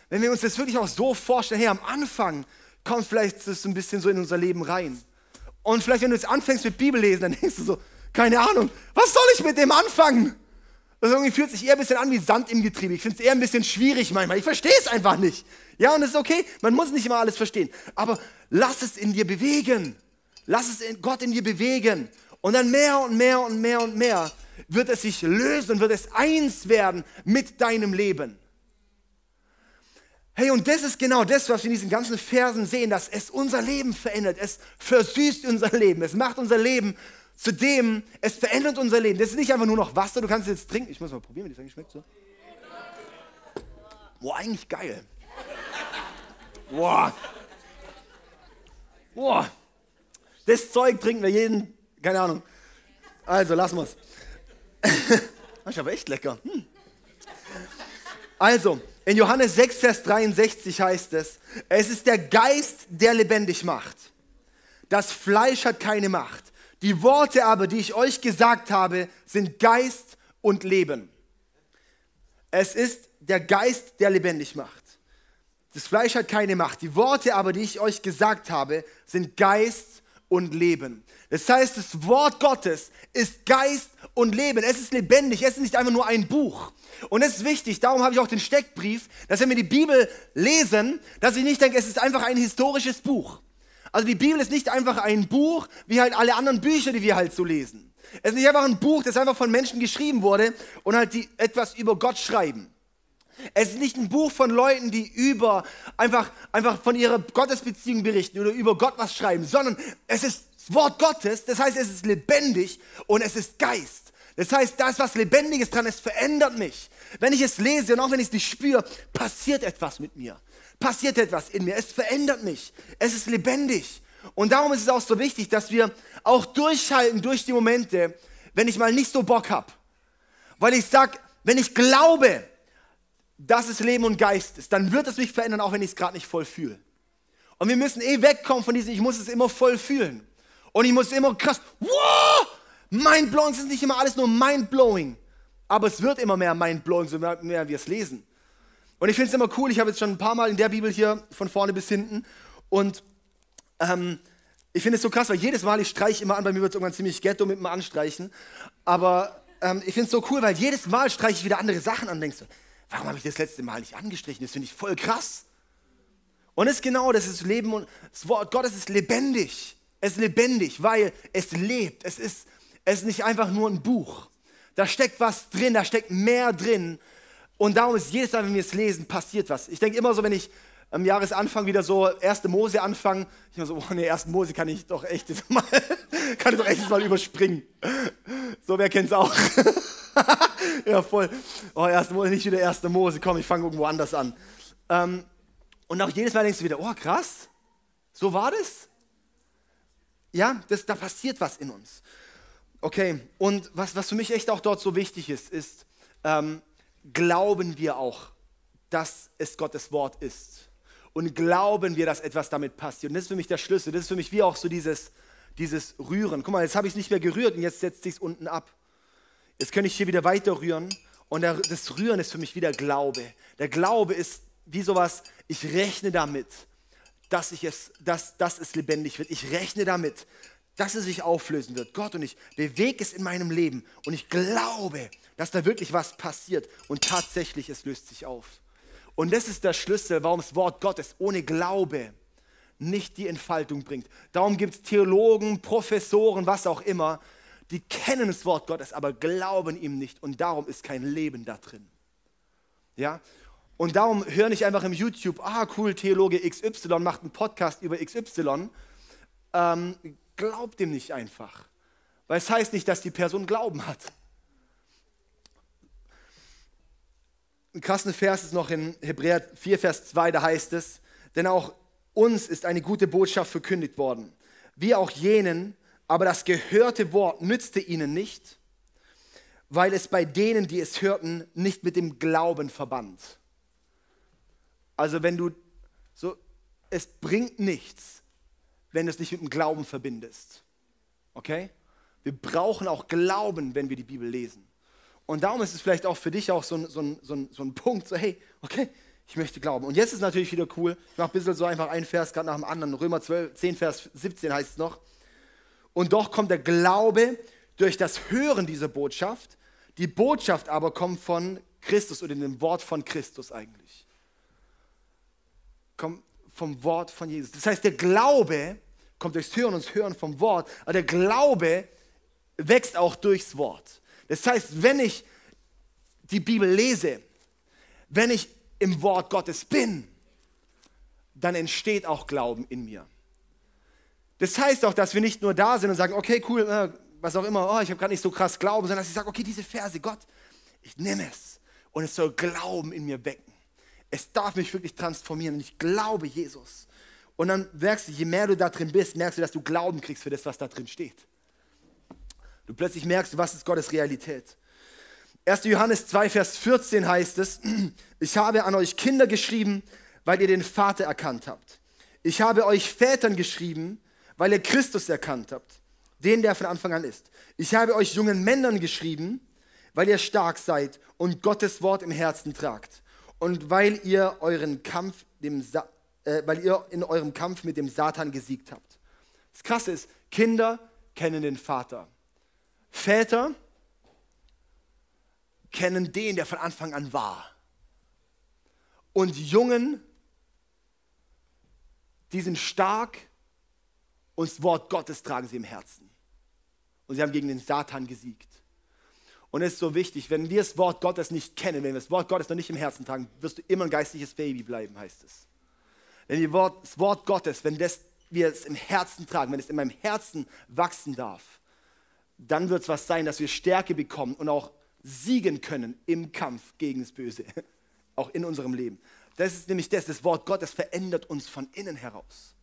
wenn wir uns das wirklich auch so vorstellen, hey, am Anfang kommt vielleicht das ein bisschen so in unser Leben rein. Und vielleicht, wenn du jetzt anfängst mit Bibellesen, dann denkst du so, keine Ahnung, was soll ich mit dem anfangen? Das irgendwie fühlt sich eher ein bisschen an wie Sand im Getriebe. Ich finde es eher ein bisschen schwierig manchmal. Ich verstehe es einfach nicht. Ja, und es ist okay. Man muss nicht immer alles verstehen. Aber lass es in dir bewegen. Lass es in Gott in dir bewegen. Und dann mehr und mehr und mehr und mehr wird es sich lösen und wird es eins werden mit deinem Leben. Hey, und das ist genau das, was wir in diesen ganzen Versen sehen, dass es unser Leben verändert. Es versüßt unser Leben. Es macht unser Leben zu dem, es verändert unser Leben. Das ist nicht einfach nur noch Wasser, du kannst es jetzt trinken. Ich muss mal probieren, wie das eigentlich schmeckt so. Boah, eigentlich geil. Boah. Boah. Das Zeug trinken wir jeden, keine Ahnung. Also, lassen wir es. Das (laughs) ist aber echt lecker. Hm. Also, in Johannes 6, Vers 63 heißt es, es ist der Geist, der lebendig macht. Das Fleisch hat keine Macht. Die Worte aber, die ich euch gesagt habe, sind Geist und Leben. Es ist der Geist, der lebendig macht. Das Fleisch hat keine Macht. Die Worte aber, die ich euch gesagt habe, sind Geist und Leben. Das heißt, das Wort Gottes ist Geist und Leben. Es ist lebendig. Es ist nicht einfach nur ein Buch. Und das ist wichtig. Darum habe ich auch den Steckbrief, dass wenn wir die Bibel lesen, dass ich nicht denke, es ist einfach ein historisches Buch. Also die Bibel ist nicht einfach ein Buch, wie halt alle anderen Bücher, die wir halt so lesen. Es ist nicht einfach ein Buch, das einfach von Menschen geschrieben wurde und halt die etwas über Gott schreiben. Es ist nicht ein Buch von Leuten, die über einfach, einfach von ihrer Gottesbeziehung berichten oder über Gott was schreiben, sondern es ist das Wort Gottes, das heißt, es ist lebendig und es ist Geist. Das heißt, da ist was Lebendiges dran, es verändert mich. Wenn ich es lese und auch wenn ich es nicht spüre, passiert etwas mit mir. Passiert etwas in mir. Es verändert mich. Es ist lebendig. Und darum ist es auch so wichtig, dass wir auch durchhalten durch die Momente, wenn ich mal nicht so Bock habe. Weil ich sage, wenn ich glaube, dass es Leben und Geist ist, dann wird es mich verändern, auch wenn ich es gerade nicht voll fühle. Und wir müssen eh wegkommen von diesem, ich muss es immer voll fühlen. Und ich muss immer krass, wow, mindblowing, ist nicht immer alles nur mindblowing. Aber es wird immer mehr mindblowing, so mehr wir es lesen. Und ich finde es immer cool, ich habe jetzt schon ein paar Mal in der Bibel hier von vorne bis hinten und ähm, ich finde es so krass, weil jedes Mal, ich streiche immer an, bei mir wird es irgendwann ziemlich ghetto mit dem Anstreichen, aber ähm, ich finde es so cool, weil jedes Mal streiche ich wieder andere Sachen an, denkst du, warum habe ich das letzte Mal nicht angestrichen? Das finde ich voll krass. Und es ist genau, das ist Leben und das Wort Gottes ist lebendig. Es ist lebendig, weil es lebt. Es ist, es ist nicht einfach nur ein Buch. Da steckt was drin, da steckt mehr drin. Und darum ist jedes Mal, wenn wir es lesen, passiert was. Ich denke immer so, wenn ich am Jahresanfang wieder so erste Mose anfange, ich immer so, oh nee, erste Mose kann ich doch echt mal, (laughs) kann ich doch echt mal überspringen. So, wer kennt es auch? (laughs) ja, voll. Oh, erste Mose, nicht wieder erste Mose, komm, ich fange irgendwo anders an. Ähm, und auch jedes Mal denkst du wieder, oh krass, so war das? Ja, das, da passiert was in uns. Okay, und was, was für mich echt auch dort so wichtig ist, ist, ähm, glauben wir auch, dass es Gottes Wort ist? Und glauben wir, dass etwas damit passiert? Und das ist für mich der Schlüssel. Das ist für mich wie auch so dieses, dieses Rühren. Guck mal, jetzt habe ich es nicht mehr gerührt und jetzt setzt sich es unten ab. Jetzt kann ich hier wieder weiter rühren und das Rühren ist für mich wieder Glaube. Der Glaube ist wie sowas, ich rechne damit, dass, ich es, dass, dass es lebendig wird. Ich rechne damit, dass es sich auflösen wird. Gott, und ich bewege es in meinem Leben und ich glaube, dass da wirklich was passiert und tatsächlich es löst sich auf. Und das ist der Schlüssel, warum das Wort Gottes ohne Glaube nicht die Entfaltung bringt. Darum gibt es Theologen, Professoren, was auch immer, die kennen das Wort Gottes, aber glauben ihm nicht und darum ist kein Leben da drin. Ja? Und darum höre ich einfach im YouTube, ah cool, Theologe XY macht einen Podcast über XY. Ähm, glaubt ihm nicht einfach. Weil es heißt nicht, dass die Person Glauben hat. Ein krasser Vers ist noch in Hebräer 4, Vers 2, da heißt es, denn auch uns ist eine gute Botschaft verkündigt worden, wie auch jenen, aber das gehörte Wort nützte ihnen nicht, weil es bei denen, die es hörten, nicht mit dem Glauben verband. Also wenn du so, es bringt nichts, wenn du es nicht mit dem Glauben verbindest. Okay? Wir brauchen auch Glauben, wenn wir die Bibel lesen. Und darum ist es vielleicht auch für dich auch so ein, so ein, so ein, so ein Punkt, so hey, okay, ich möchte glauben. Und jetzt ist natürlich wieder cool, ich mache ein bisschen so einfach einen Vers gerade nach dem anderen. Römer 12, 10, Vers 17 heißt es noch. Und doch kommt der Glaube durch das Hören dieser Botschaft. Die Botschaft aber kommt von Christus oder dem Wort von Christus eigentlich. Kommt vom Wort von Jesus. Das heißt, der Glaube kommt durchs Hören und das Hören vom Wort, aber der Glaube wächst auch durchs Wort. Das heißt, wenn ich die Bibel lese, wenn ich im Wort Gottes bin, dann entsteht auch Glauben in mir. Das heißt auch, dass wir nicht nur da sind und sagen, okay, cool, äh, was auch immer, oh, ich habe gerade nicht so krass Glauben, sondern dass ich sage, okay, diese Verse, Gott, ich nehme es und es soll Glauben in mir wecken. Es darf mich wirklich transformieren und ich glaube Jesus. Und dann merkst du, je mehr du da drin bist, merkst du, dass du Glauben kriegst für das, was da drin steht. Du plötzlich merkst, was ist Gottes Realität. 1. Johannes 2, Vers 14 heißt es, (clears throat) ich habe an euch Kinder geschrieben, weil ihr den Vater erkannt habt. Ich habe euch Vätern geschrieben, weil ihr Christus erkannt habt, den, der von Anfang an ist. Ich habe euch jungen Männern geschrieben, weil ihr stark seid und Gottes Wort im Herzen tragt und weil ihr euren Kampf dem Sa äh, weil ihr in eurem Kampf mit dem Satan gesiegt habt. Das Krasse ist, Kinder kennen den Vater. Väter kennen den, der von Anfang an war. Und Jungen, die sind stark und das Wort Gottes tragen sie im Herzen. Und sie haben gegen den Satan gesiegt. Und es ist so wichtig, wenn wir das Wort Gottes nicht kennen, wenn wir das Wort Gottes noch nicht im Herzen tragen, wirst du immer ein geistliches Baby bleiben, heißt es. Wenn wir das Wort Gottes, wenn das, wir es im Herzen tragen, wenn es in meinem Herzen wachsen darf, dann wird es was sein, dass wir Stärke bekommen und auch siegen können im Kampf gegen das Böse, (laughs) auch in unserem Leben. Das ist nämlich das, das Wort Gottes verändert uns von innen heraus.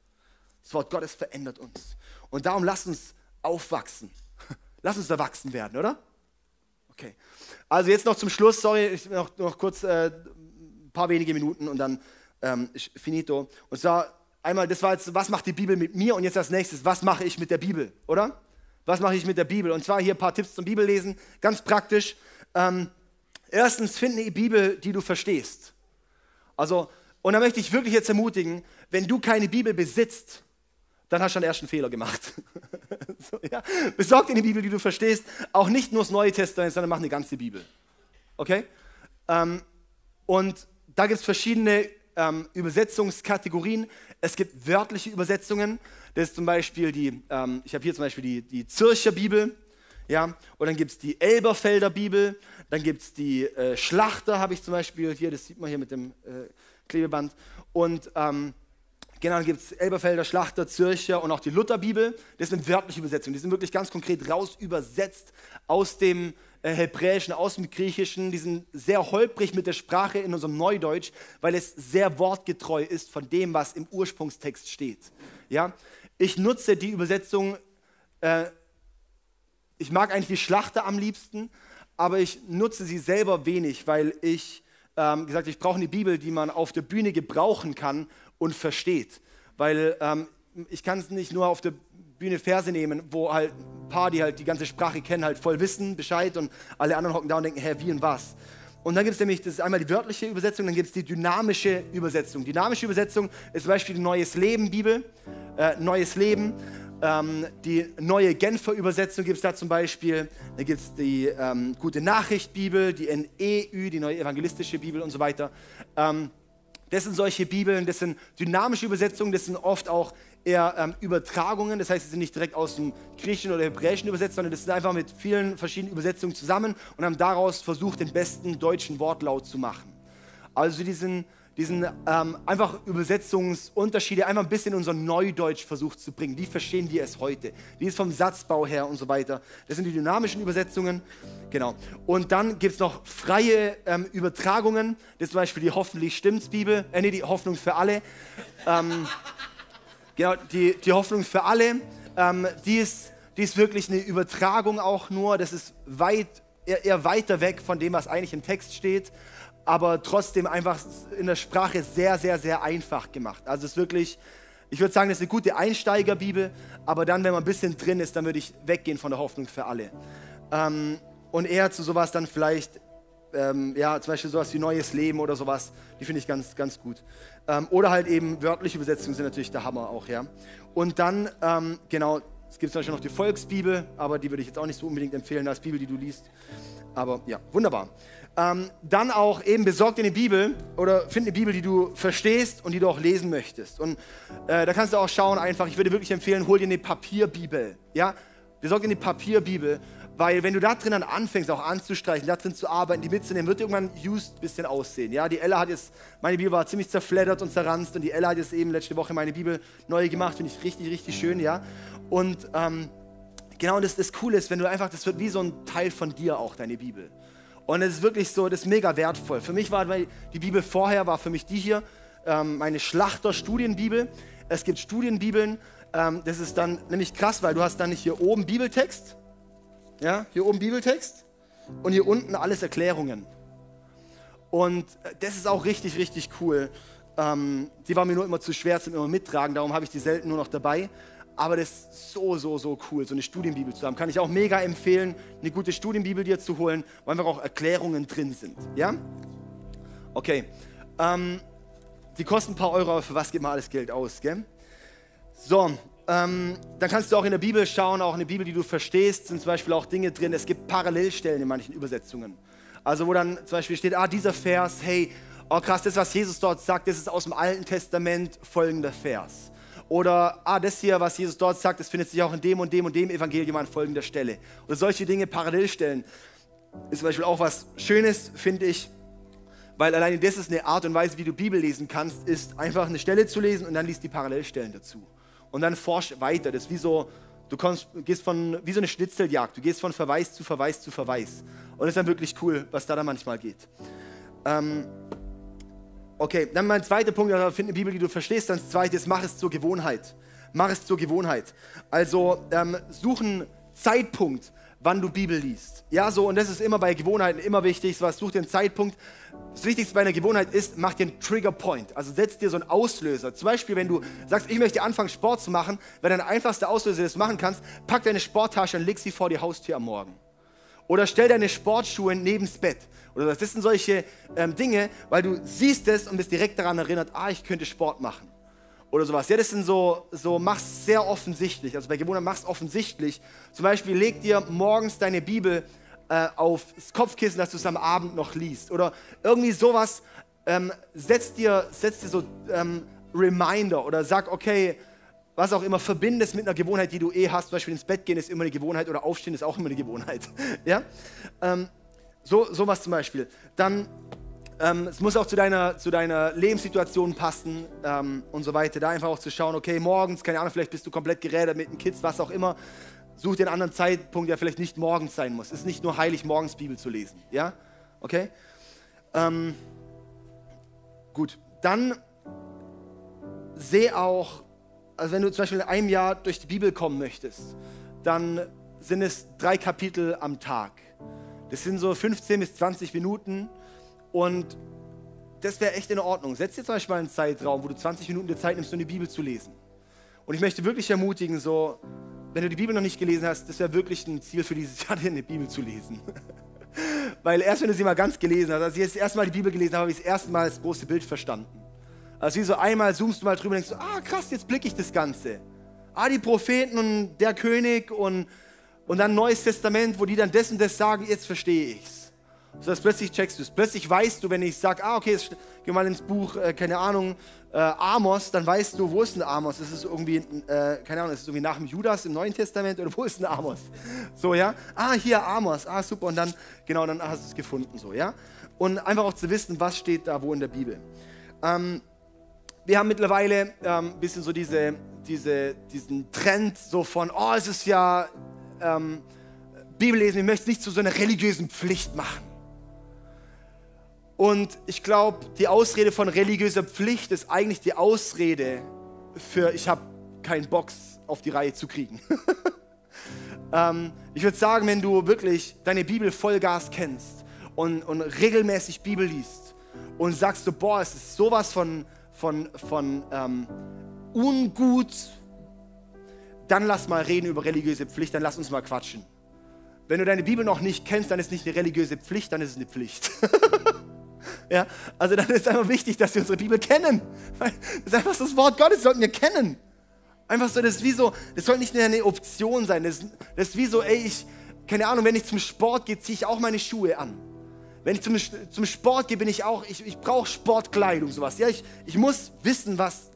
Das Wort Gottes verändert uns. Und darum lasst uns aufwachsen. (laughs) Lass uns erwachsen werden, oder? Okay. Also jetzt noch zum Schluss, sorry, ich noch, noch kurz äh, ein paar wenige Minuten und dann ähm, finito. Und zwar einmal, das war jetzt, was macht die Bibel mit mir? Und jetzt als nächstes, was mache ich mit der Bibel, oder? Was mache ich mit der Bibel? Und zwar hier ein paar Tipps zum Bibellesen, ganz praktisch. Ähm, erstens, finde eine Bibel, die du verstehst. Also, und da möchte ich wirklich jetzt ermutigen, wenn du keine Bibel besitzt, dann hast du den ersten Fehler gemacht. (laughs) so, ja? Besorg dir eine Bibel, die du verstehst. Auch nicht nur das Neue Testament, sondern mach eine ganze Bibel. Okay? Ähm, und da gibt es verschiedene ähm, Übersetzungskategorien. Es gibt wörtliche Übersetzungen. Das ist zum Beispiel die, ähm, ich habe hier zum Beispiel die, die Zürcher Bibel. Ja, und dann gibt es die Elberfelder Bibel, dann gibt es die äh, Schlachter, habe ich zum Beispiel hier, das sieht man hier mit dem äh, Klebeband. Und ähm, genau, dann gibt es Elberfelder, Schlachter, Zürcher und auch die Lutherbibel. Das sind wörtliche Übersetzungen, die sind wirklich ganz konkret raus übersetzt aus dem Hebräischen, aus dem Griechischen. Die sind sehr holprig mit der Sprache in unserem Neudeutsch, weil es sehr wortgetreu ist von dem, was im Ursprungstext steht. Ja? Ich nutze die Übersetzung äh, ich mag eigentlich die Schlachter am liebsten, aber ich nutze sie selber wenig, weil ich ähm, gesagt ich brauche eine Bibel, die man auf der Bühne gebrauchen kann und versteht. Weil ähm, ich kann es nicht nur auf der Bühne Verse nehmen, wo halt ein paar, die halt die ganze Sprache kennen, halt voll wissen Bescheid und alle anderen hocken da und denken, hä, wie und was. Und dann gibt es nämlich, das ist einmal die wörtliche Übersetzung, dann gibt es die dynamische Übersetzung. Dynamische Übersetzung ist zum Beispiel die Neues Leben Bibel, äh, Neues Leben. Ähm, die neue Genfer Übersetzung gibt es da zum Beispiel. Da gibt es die ähm, Gute Nachricht Bibel, die NEÜ, die neue evangelistische Bibel und so weiter. Ähm, das sind solche Bibeln, das sind dynamische Übersetzungen, das sind oft auch eher ähm, Übertragungen. Das heißt, sie sind nicht direkt aus dem Griechischen oder Hebräischen übersetzt, sondern das sind einfach mit vielen verschiedenen Übersetzungen zusammen und haben daraus versucht, den besten deutschen Wortlaut zu machen. Also diesen diesen ähm, einfach Übersetzungsunterschiede einfach ein bisschen in unser Neudeutsch versucht zu bringen. Wie verstehen wir es heute? Wie ist vom Satzbau her und so weiter? Das sind die dynamischen Übersetzungen. Genau. Und dann gibt es noch freie ähm, Übertragungen. Das ist zum Beispiel die Hoffentlich stimmt's Bibel, äh, nee, die Hoffnung für alle. Ähm, genau, die, die Hoffnung für alle. Ähm, die, ist, die ist wirklich eine Übertragung auch nur. Das ist weit, eher, eher weiter weg von dem, was eigentlich im Text steht aber trotzdem einfach in der Sprache sehr, sehr, sehr einfach gemacht. Also es ist wirklich, Ich würde sagen, das ist eine gute Einsteigerbibel, aber dann, wenn man ein bisschen drin ist, dann würde ich weggehen von der Hoffnung für alle. Ähm, und eher zu sowas dann vielleicht, ähm, ja, zum Beispiel sowas wie Neues Leben oder sowas, die finde ich ganz, ganz gut. Ähm, oder halt eben wörtliche Übersetzungen sind natürlich der Hammer auch, ja. Und dann, ähm, genau, es gibt zum Beispiel noch die Volksbibel, aber die würde ich jetzt auch nicht so unbedingt empfehlen als Bibel, die du liest. Aber ja, wunderbar. Ähm, dann auch eben besorgt dir eine Bibel oder find eine Bibel, die du verstehst und die du auch lesen möchtest. Und äh, da kannst du auch schauen einfach, ich würde wirklich empfehlen, hol dir eine Papierbibel. Ja, besorg dir eine Papierbibel, weil wenn du da drin dann anfängst, auch anzustreichen, da drin zu arbeiten, die mitzunehmen, wird irgendwann used ein bisschen aussehen. Ja, die Ella hat jetzt, meine Bibel war ziemlich zerfleddert und zerranzt und die Ella hat jetzt eben letzte Woche meine Bibel neu gemacht, finde ich richtig, richtig schön, ja. Und ähm, genau das, das Coole ist, wenn du einfach, das wird wie so ein Teil von dir auch, deine Bibel. Und es ist wirklich so, das ist mega wertvoll. Für mich war die Bibel vorher, war für mich die hier, ähm, meine Schlachter-Studienbibel. Es gibt Studienbibeln, ähm, das ist dann nämlich krass, weil du hast dann nicht hier oben Bibeltext, ja, hier oben Bibeltext und hier unten alles Erklärungen. Und äh, das ist auch richtig, richtig cool. Ähm, die war mir nur immer zu schwer zum immer mittragen, darum habe ich die selten nur noch dabei. Aber das ist so, so, so cool, so eine Studienbibel zu haben. Kann ich auch mega empfehlen, eine gute Studienbibel dir zu holen, weil einfach auch Erklärungen drin sind. Ja? Okay. Ähm, die kosten ein paar Euro, aber für was gibt man alles Geld aus? Gell? So, ähm, dann kannst du auch in der Bibel schauen, auch in der Bibel, die du verstehst, sind zum Beispiel auch Dinge drin. Es gibt Parallelstellen in manchen Übersetzungen. Also, wo dann zum Beispiel steht: Ah, dieser Vers, hey, oh krass, das, was Jesus dort sagt, das ist aus dem Alten Testament folgender Vers. Oder, ah, das hier, was Jesus dort sagt, das findet sich auch in dem und dem und dem Evangelium an folgender Stelle. Oder solche Dinge parallel stellen. Ist zum Beispiel auch was Schönes, finde ich, weil alleine das ist eine Art und Weise, wie du Bibel lesen kannst, ist einfach eine Stelle zu lesen und dann liest die Parallelstellen dazu. Und dann forsch weiter. Das ist wie so, du kommst, gehst von, wie so eine Schnitzeljagd. Du gehst von Verweis zu Verweis zu Verweis. Und das ist dann wirklich cool, was da dann manchmal geht. Ähm, Okay, dann mein zweiter Punkt, also finde eine Bibel, die du verstehst. Dann das zweite ist, mach es zur Gewohnheit. Mach es zur Gewohnheit. Also ähm, such einen Zeitpunkt, wann du Bibel liest. Ja, so, und das ist immer bei Gewohnheiten immer wichtig. Was such den Zeitpunkt. Das Wichtigste bei einer Gewohnheit ist, mach einen Trigger Point. Also setz dir so einen Auslöser. Zum Beispiel, wenn du sagst, ich möchte anfangen, Sport zu machen, wenn dein einfachster Auslöser das machen kannst, pack deine Sporttasche und leg sie vor die Haustür am Morgen. Oder stell deine Sportschuhe neben das Bett. Oder das sind solche ähm, Dinge, weil du siehst es und bist direkt daran erinnert, ah, ich könnte Sport machen. Oder sowas. Ja, das sind so, so mach's sehr offensichtlich. Also bei Gewohnheit mach's offensichtlich. Zum Beispiel leg dir morgens deine Bibel äh, aufs Kopfkissen, dass du es am Abend noch liest. Oder irgendwie sowas. Ähm, setz, dir, setz dir so ähm, Reminder oder sag, okay, was auch immer, verbinde es mit einer Gewohnheit, die du eh hast. Zum Beispiel ins Bett gehen ist immer eine Gewohnheit oder aufstehen ist auch immer eine Gewohnheit. (laughs) ja? Ähm, so, sowas zum Beispiel. Dann, ähm, es muss auch zu deiner, zu deiner Lebenssituation passen ähm, und so weiter. Da einfach auch zu schauen, okay, morgens, keine Ahnung, vielleicht bist du komplett gerädert mit den Kids, was auch immer. Such dir einen anderen Zeitpunkt, der vielleicht nicht morgens sein muss. Es ist nicht nur heilig, morgens Bibel zu lesen. Ja? Okay? Ähm, gut. Dann sehe auch, also wenn du zum Beispiel in einem Jahr durch die Bibel kommen möchtest, dann sind es drei Kapitel am Tag. Das sind so 15 bis 20 Minuten und das wäre echt in Ordnung. Setz dir zum Beispiel mal einen Zeitraum, wo du 20 Minuten dir Zeit nimmst, um die Bibel zu lesen. Und ich möchte wirklich ermutigen, so, wenn du die Bibel noch nicht gelesen hast, das wäre wirklich ein Ziel für dieses (laughs) Jahr, eine Bibel zu lesen. (laughs) Weil erst wenn du sie mal ganz gelesen hast, als ich jetzt das erste Mal die Bibel gelesen habe, habe ich das erste Mal das große Bild verstanden. Also wie so einmal zoomst du mal drüber und denkst, ah krass, jetzt blicke ich das Ganze. Ah, die Propheten und der König und und dann Neues Testament, wo die dann das und das sagen, jetzt verstehe ich's. So dass plötzlich checkst du es. Plötzlich weißt du, wenn ich sage, ah, okay, geh mal ins Buch, äh, keine Ahnung, äh, Amos, dann weißt du, wo ist denn Amos? Ist es irgendwie, äh, keine Ahnung, ist es irgendwie nach dem Judas im Neuen Testament oder (laughs) wo ist denn Amos? So, ja? Ah, hier Amos, ah, super. Und dann, genau, dann hast du es gefunden, so, ja? Und einfach auch zu wissen, was steht da wo in der Bibel. Ähm, wir haben mittlerweile ein ähm, bisschen so diese, diese, diesen Trend so von, oh, es ist ja ähm, Bibel lesen, ich möchte es nicht zu so einer religiösen Pflicht machen. Und ich glaube, die Ausrede von religiöser Pflicht ist eigentlich die Ausrede für, ich habe keinen Box auf die Reihe zu kriegen. (laughs) ähm, ich würde sagen, wenn du wirklich deine Bibel Vollgas kennst und, und regelmäßig Bibel liest und sagst du, boah, es ist sowas von, von, von ähm, ungut, dann lass mal reden über religiöse Pflicht, dann lass uns mal quatschen. Wenn du deine Bibel noch nicht kennst, dann ist es nicht eine religiöse Pflicht, dann ist es eine Pflicht. (laughs) ja, also dann ist es einfach wichtig, dass wir unsere Bibel kennen. Das ist einfach das Wort Gottes, sollten wir kennen. Einfach so, das ist wie so, das soll nicht eine Option sein. Das, das ist wie so, ey, ich, keine Ahnung, wenn ich zum Sport gehe, ziehe ich auch meine Schuhe an. Wenn ich zum, zum Sport gehe, bin ich auch, ich, ich brauche Sportkleidung, sowas. Ja, ich, ich muss wissen, was,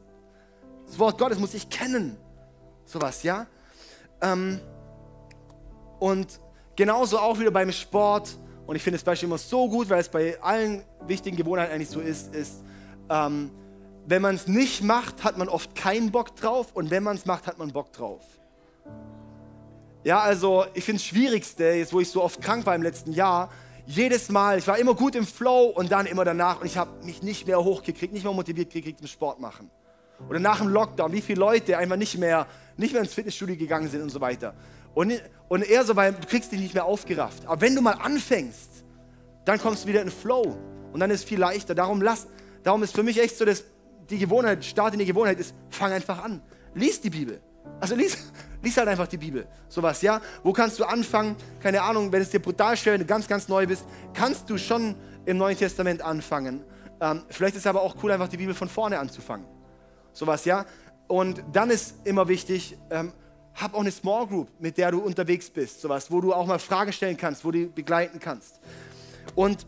das Wort Gottes muss ich kennen. Sowas, ja. Ähm, und genauso auch wieder beim Sport. Und ich finde das Beispiel immer so gut, weil es bei allen wichtigen Gewohnheiten eigentlich so ist, ist, ähm, wenn man es nicht macht, hat man oft keinen Bock drauf und wenn man es macht, hat man Bock drauf. Ja, also ich finde es Schwierigste, jetzt wo ich so oft krank war im letzten Jahr, jedes Mal, ich war immer gut im Flow und dann immer danach und ich habe mich nicht mehr hochgekriegt, nicht mehr motiviert gekriegt zum Sport machen. Oder nach dem Lockdown, wie viele Leute einfach nicht mehr, nicht mehr ins Fitnessstudio gegangen sind und so weiter. Und, und eher so, weil du kriegst dich nicht mehr aufgerafft. Aber wenn du mal anfängst, dann kommst du wieder in Flow und dann ist es viel leichter. Darum, lass, darum ist für mich echt so, dass die Gewohnheit, Start in die Gewohnheit ist, fang einfach an. Lies die Bibel. Also lies, (laughs) lies halt einfach die Bibel. Sowas, ja? Wo kannst du anfangen? Keine Ahnung, wenn es dir brutal schwer, wenn du ganz, ganz neu bist, kannst du schon im Neuen Testament anfangen. Ähm, vielleicht ist es aber auch cool, einfach die Bibel von vorne anzufangen. Sowas, ja? Und dann ist immer wichtig, ähm, hab auch eine Small Group, mit der du unterwegs bist. Sowas, wo du auch mal Fragen stellen kannst, wo du begleiten kannst. Und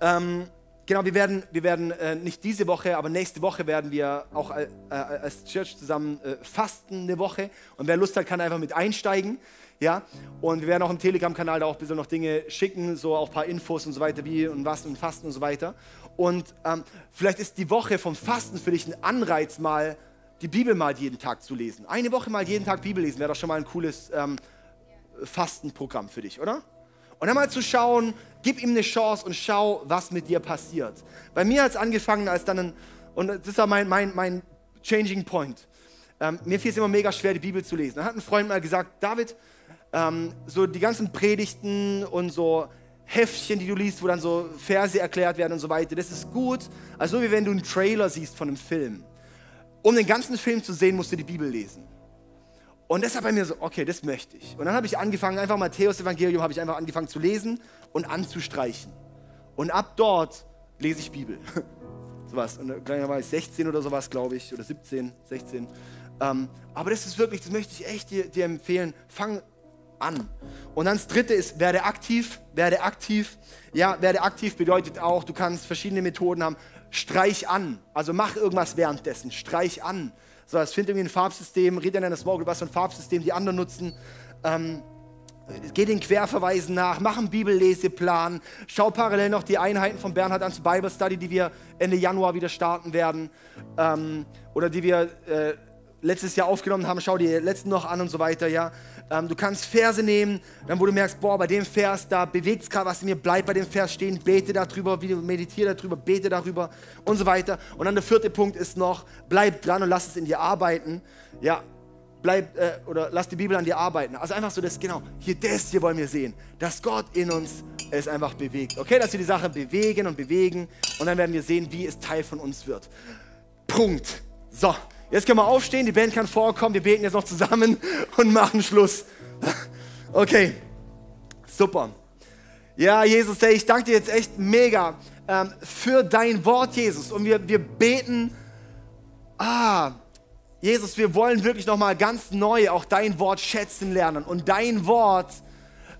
ähm, Genau, wir werden, wir werden äh, nicht diese Woche, aber nächste Woche werden wir auch äh, äh, als Church zusammen äh, fasten eine Woche. Und wer Lust hat, kann einfach mit einsteigen. Ja, und wir werden auch im Telegram-Kanal da auch ein bisschen noch Dinge schicken, so auch ein paar Infos und so weiter, wie und was und Fasten und so weiter. Und ähm, vielleicht ist die Woche vom Fasten für dich ein Anreiz, mal die Bibel mal jeden Tag zu lesen. Eine Woche mal jeden Tag Bibel lesen wäre doch schon mal ein cooles ähm, Fastenprogramm für dich, oder? Und dann mal zu schauen, gib ihm eine Chance und schau, was mit dir passiert. Bei mir hat es angefangen, als dann ein, und das ist ja mein, mein, mein Changing Point. Ähm, mir fiel es immer mega schwer, die Bibel zu lesen. Dann hat ein Freund mal gesagt, David, ähm, so die ganzen Predigten und so Heftchen, die du liest, wo dann so Verse erklärt werden und so weiter, das ist gut. Also wie wenn du einen Trailer siehst von einem Film. Um den ganzen Film zu sehen, musst du die Bibel lesen. Und deshalb bei mir so, okay, das möchte ich. Und dann habe ich angefangen, einfach Matthäus Evangelium habe ich einfach angefangen zu lesen und anzustreichen. Und ab dort lese ich Bibel. (laughs) sowas. Und dann war ich 16 oder sowas, glaube ich, oder 17, 16. Ähm, aber das ist wirklich, das möchte ich echt dir, dir empfehlen. Fang an. Und dann das dritte ist, werde aktiv, werde aktiv. Ja, werde aktiv bedeutet auch, du kannst verschiedene Methoden haben. Streich an. Also mach irgendwas währenddessen. Streich an. So, es findet irgendwie ein Farbsystem, red in einer Small Group, was für ein Farbsystem die anderen nutzen. Ähm, geh den Querverweisen nach, mach einen Bibelleseplan, schau parallel noch die Einheiten von Bernhard an zur Bible Study, die wir Ende Januar wieder starten werden ähm, oder die wir äh, letztes Jahr aufgenommen haben, schau die letzten noch an und so weiter, ja. Ähm, du kannst Verse nehmen, dann wo du merkst, boah, bei dem Vers, da bewegt es gerade was in mir, bleib bei dem Vers stehen, bete darüber, meditiere darüber, bete darüber und so weiter. Und dann der vierte Punkt ist noch, bleib dran und lass es in dir arbeiten. Ja, bleib, äh, oder lass die Bibel an dir arbeiten. Also einfach so das, genau, hier das hier wollen wir sehen, dass Gott in uns es einfach bewegt. Okay, dass wir die Sache bewegen und bewegen und dann werden wir sehen, wie es Teil von uns wird. Punkt. So. Jetzt können wir aufstehen, die Band kann vorkommen, wir beten jetzt noch zusammen (laughs) und machen Schluss. Okay, super. Ja, Jesus, ich danke dir jetzt echt mega ähm, für dein Wort, Jesus. Und wir, wir beten, ah, Jesus, wir wollen wirklich nochmal ganz neu auch dein Wort schätzen lernen. Und dein Wort,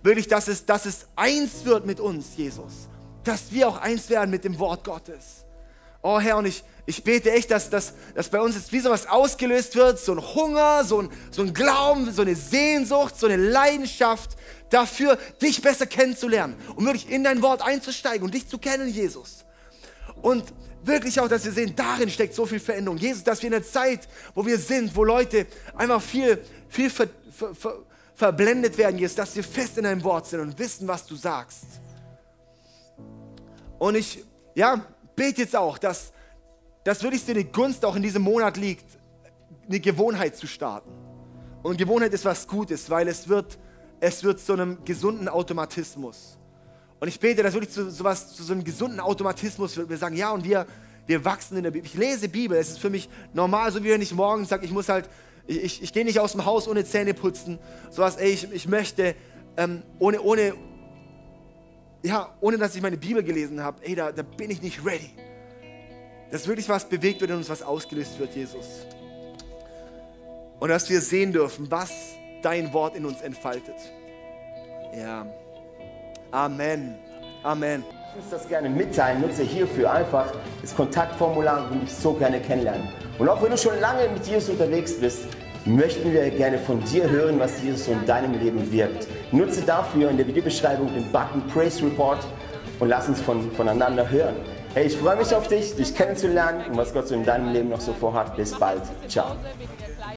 wirklich, dass es, dass es eins wird mit uns, Jesus. Dass wir auch eins werden mit dem Wort Gottes. Oh Herr, und ich, ich bete echt, dass, dass, dass bei uns jetzt wie so was ausgelöst wird, so ein Hunger, so ein, so ein Glauben, so eine Sehnsucht, so eine Leidenschaft dafür, dich besser kennenzulernen und wirklich in dein Wort einzusteigen und dich zu kennen, Jesus. Und wirklich auch, dass wir sehen, darin steckt so viel Veränderung. Jesus, dass wir in der Zeit, wo wir sind, wo Leute einfach viel, viel ver, ver, ver, verblendet werden, Jesus, dass wir fest in deinem Wort sind und wissen, was du sagst. Und ich, ja, bete jetzt auch, dass, dass wirklich dir die Gunst auch in diesem Monat liegt, eine Gewohnheit zu starten. Und Gewohnheit ist was Gutes, weil es wird, es wird zu einem gesunden Automatismus. Und ich bete, dass wirklich zu, sowas, zu so einem gesunden Automatismus wird. Wir sagen, ja, und wir, wir wachsen in der Bibel. Ich lese Bibel, es ist für mich normal, so wie wenn ich morgens sage, ich muss halt, ich, ich, ich gehe nicht aus dem Haus ohne Zähne putzen. Sowas, ey, ich, ich möchte ähm, ohne, ohne, ja, ohne dass ich meine Bibel gelesen habe, ey, da, da bin ich nicht ready. Dass wirklich was bewegt wird und uns was ausgelöst wird, Jesus. Und dass wir sehen dürfen, was dein Wort in uns entfaltet. Ja. Amen. Amen. Ich uns das gerne mitteilen. Nutze hierfür einfach das Kontaktformular und dich so gerne kennenlernen. Und auch wenn du schon lange mit Jesus unterwegs bist, möchten wir gerne von dir hören, was Jesus so in deinem Leben wirkt. Nutze dafür in der Videobeschreibung den Button Praise Report und lass uns von, voneinander hören. Hey, ich freue mich auf dich, dich kennenzulernen und was Gott so in deinem Leben noch so vorhat. Bis bald. Ciao.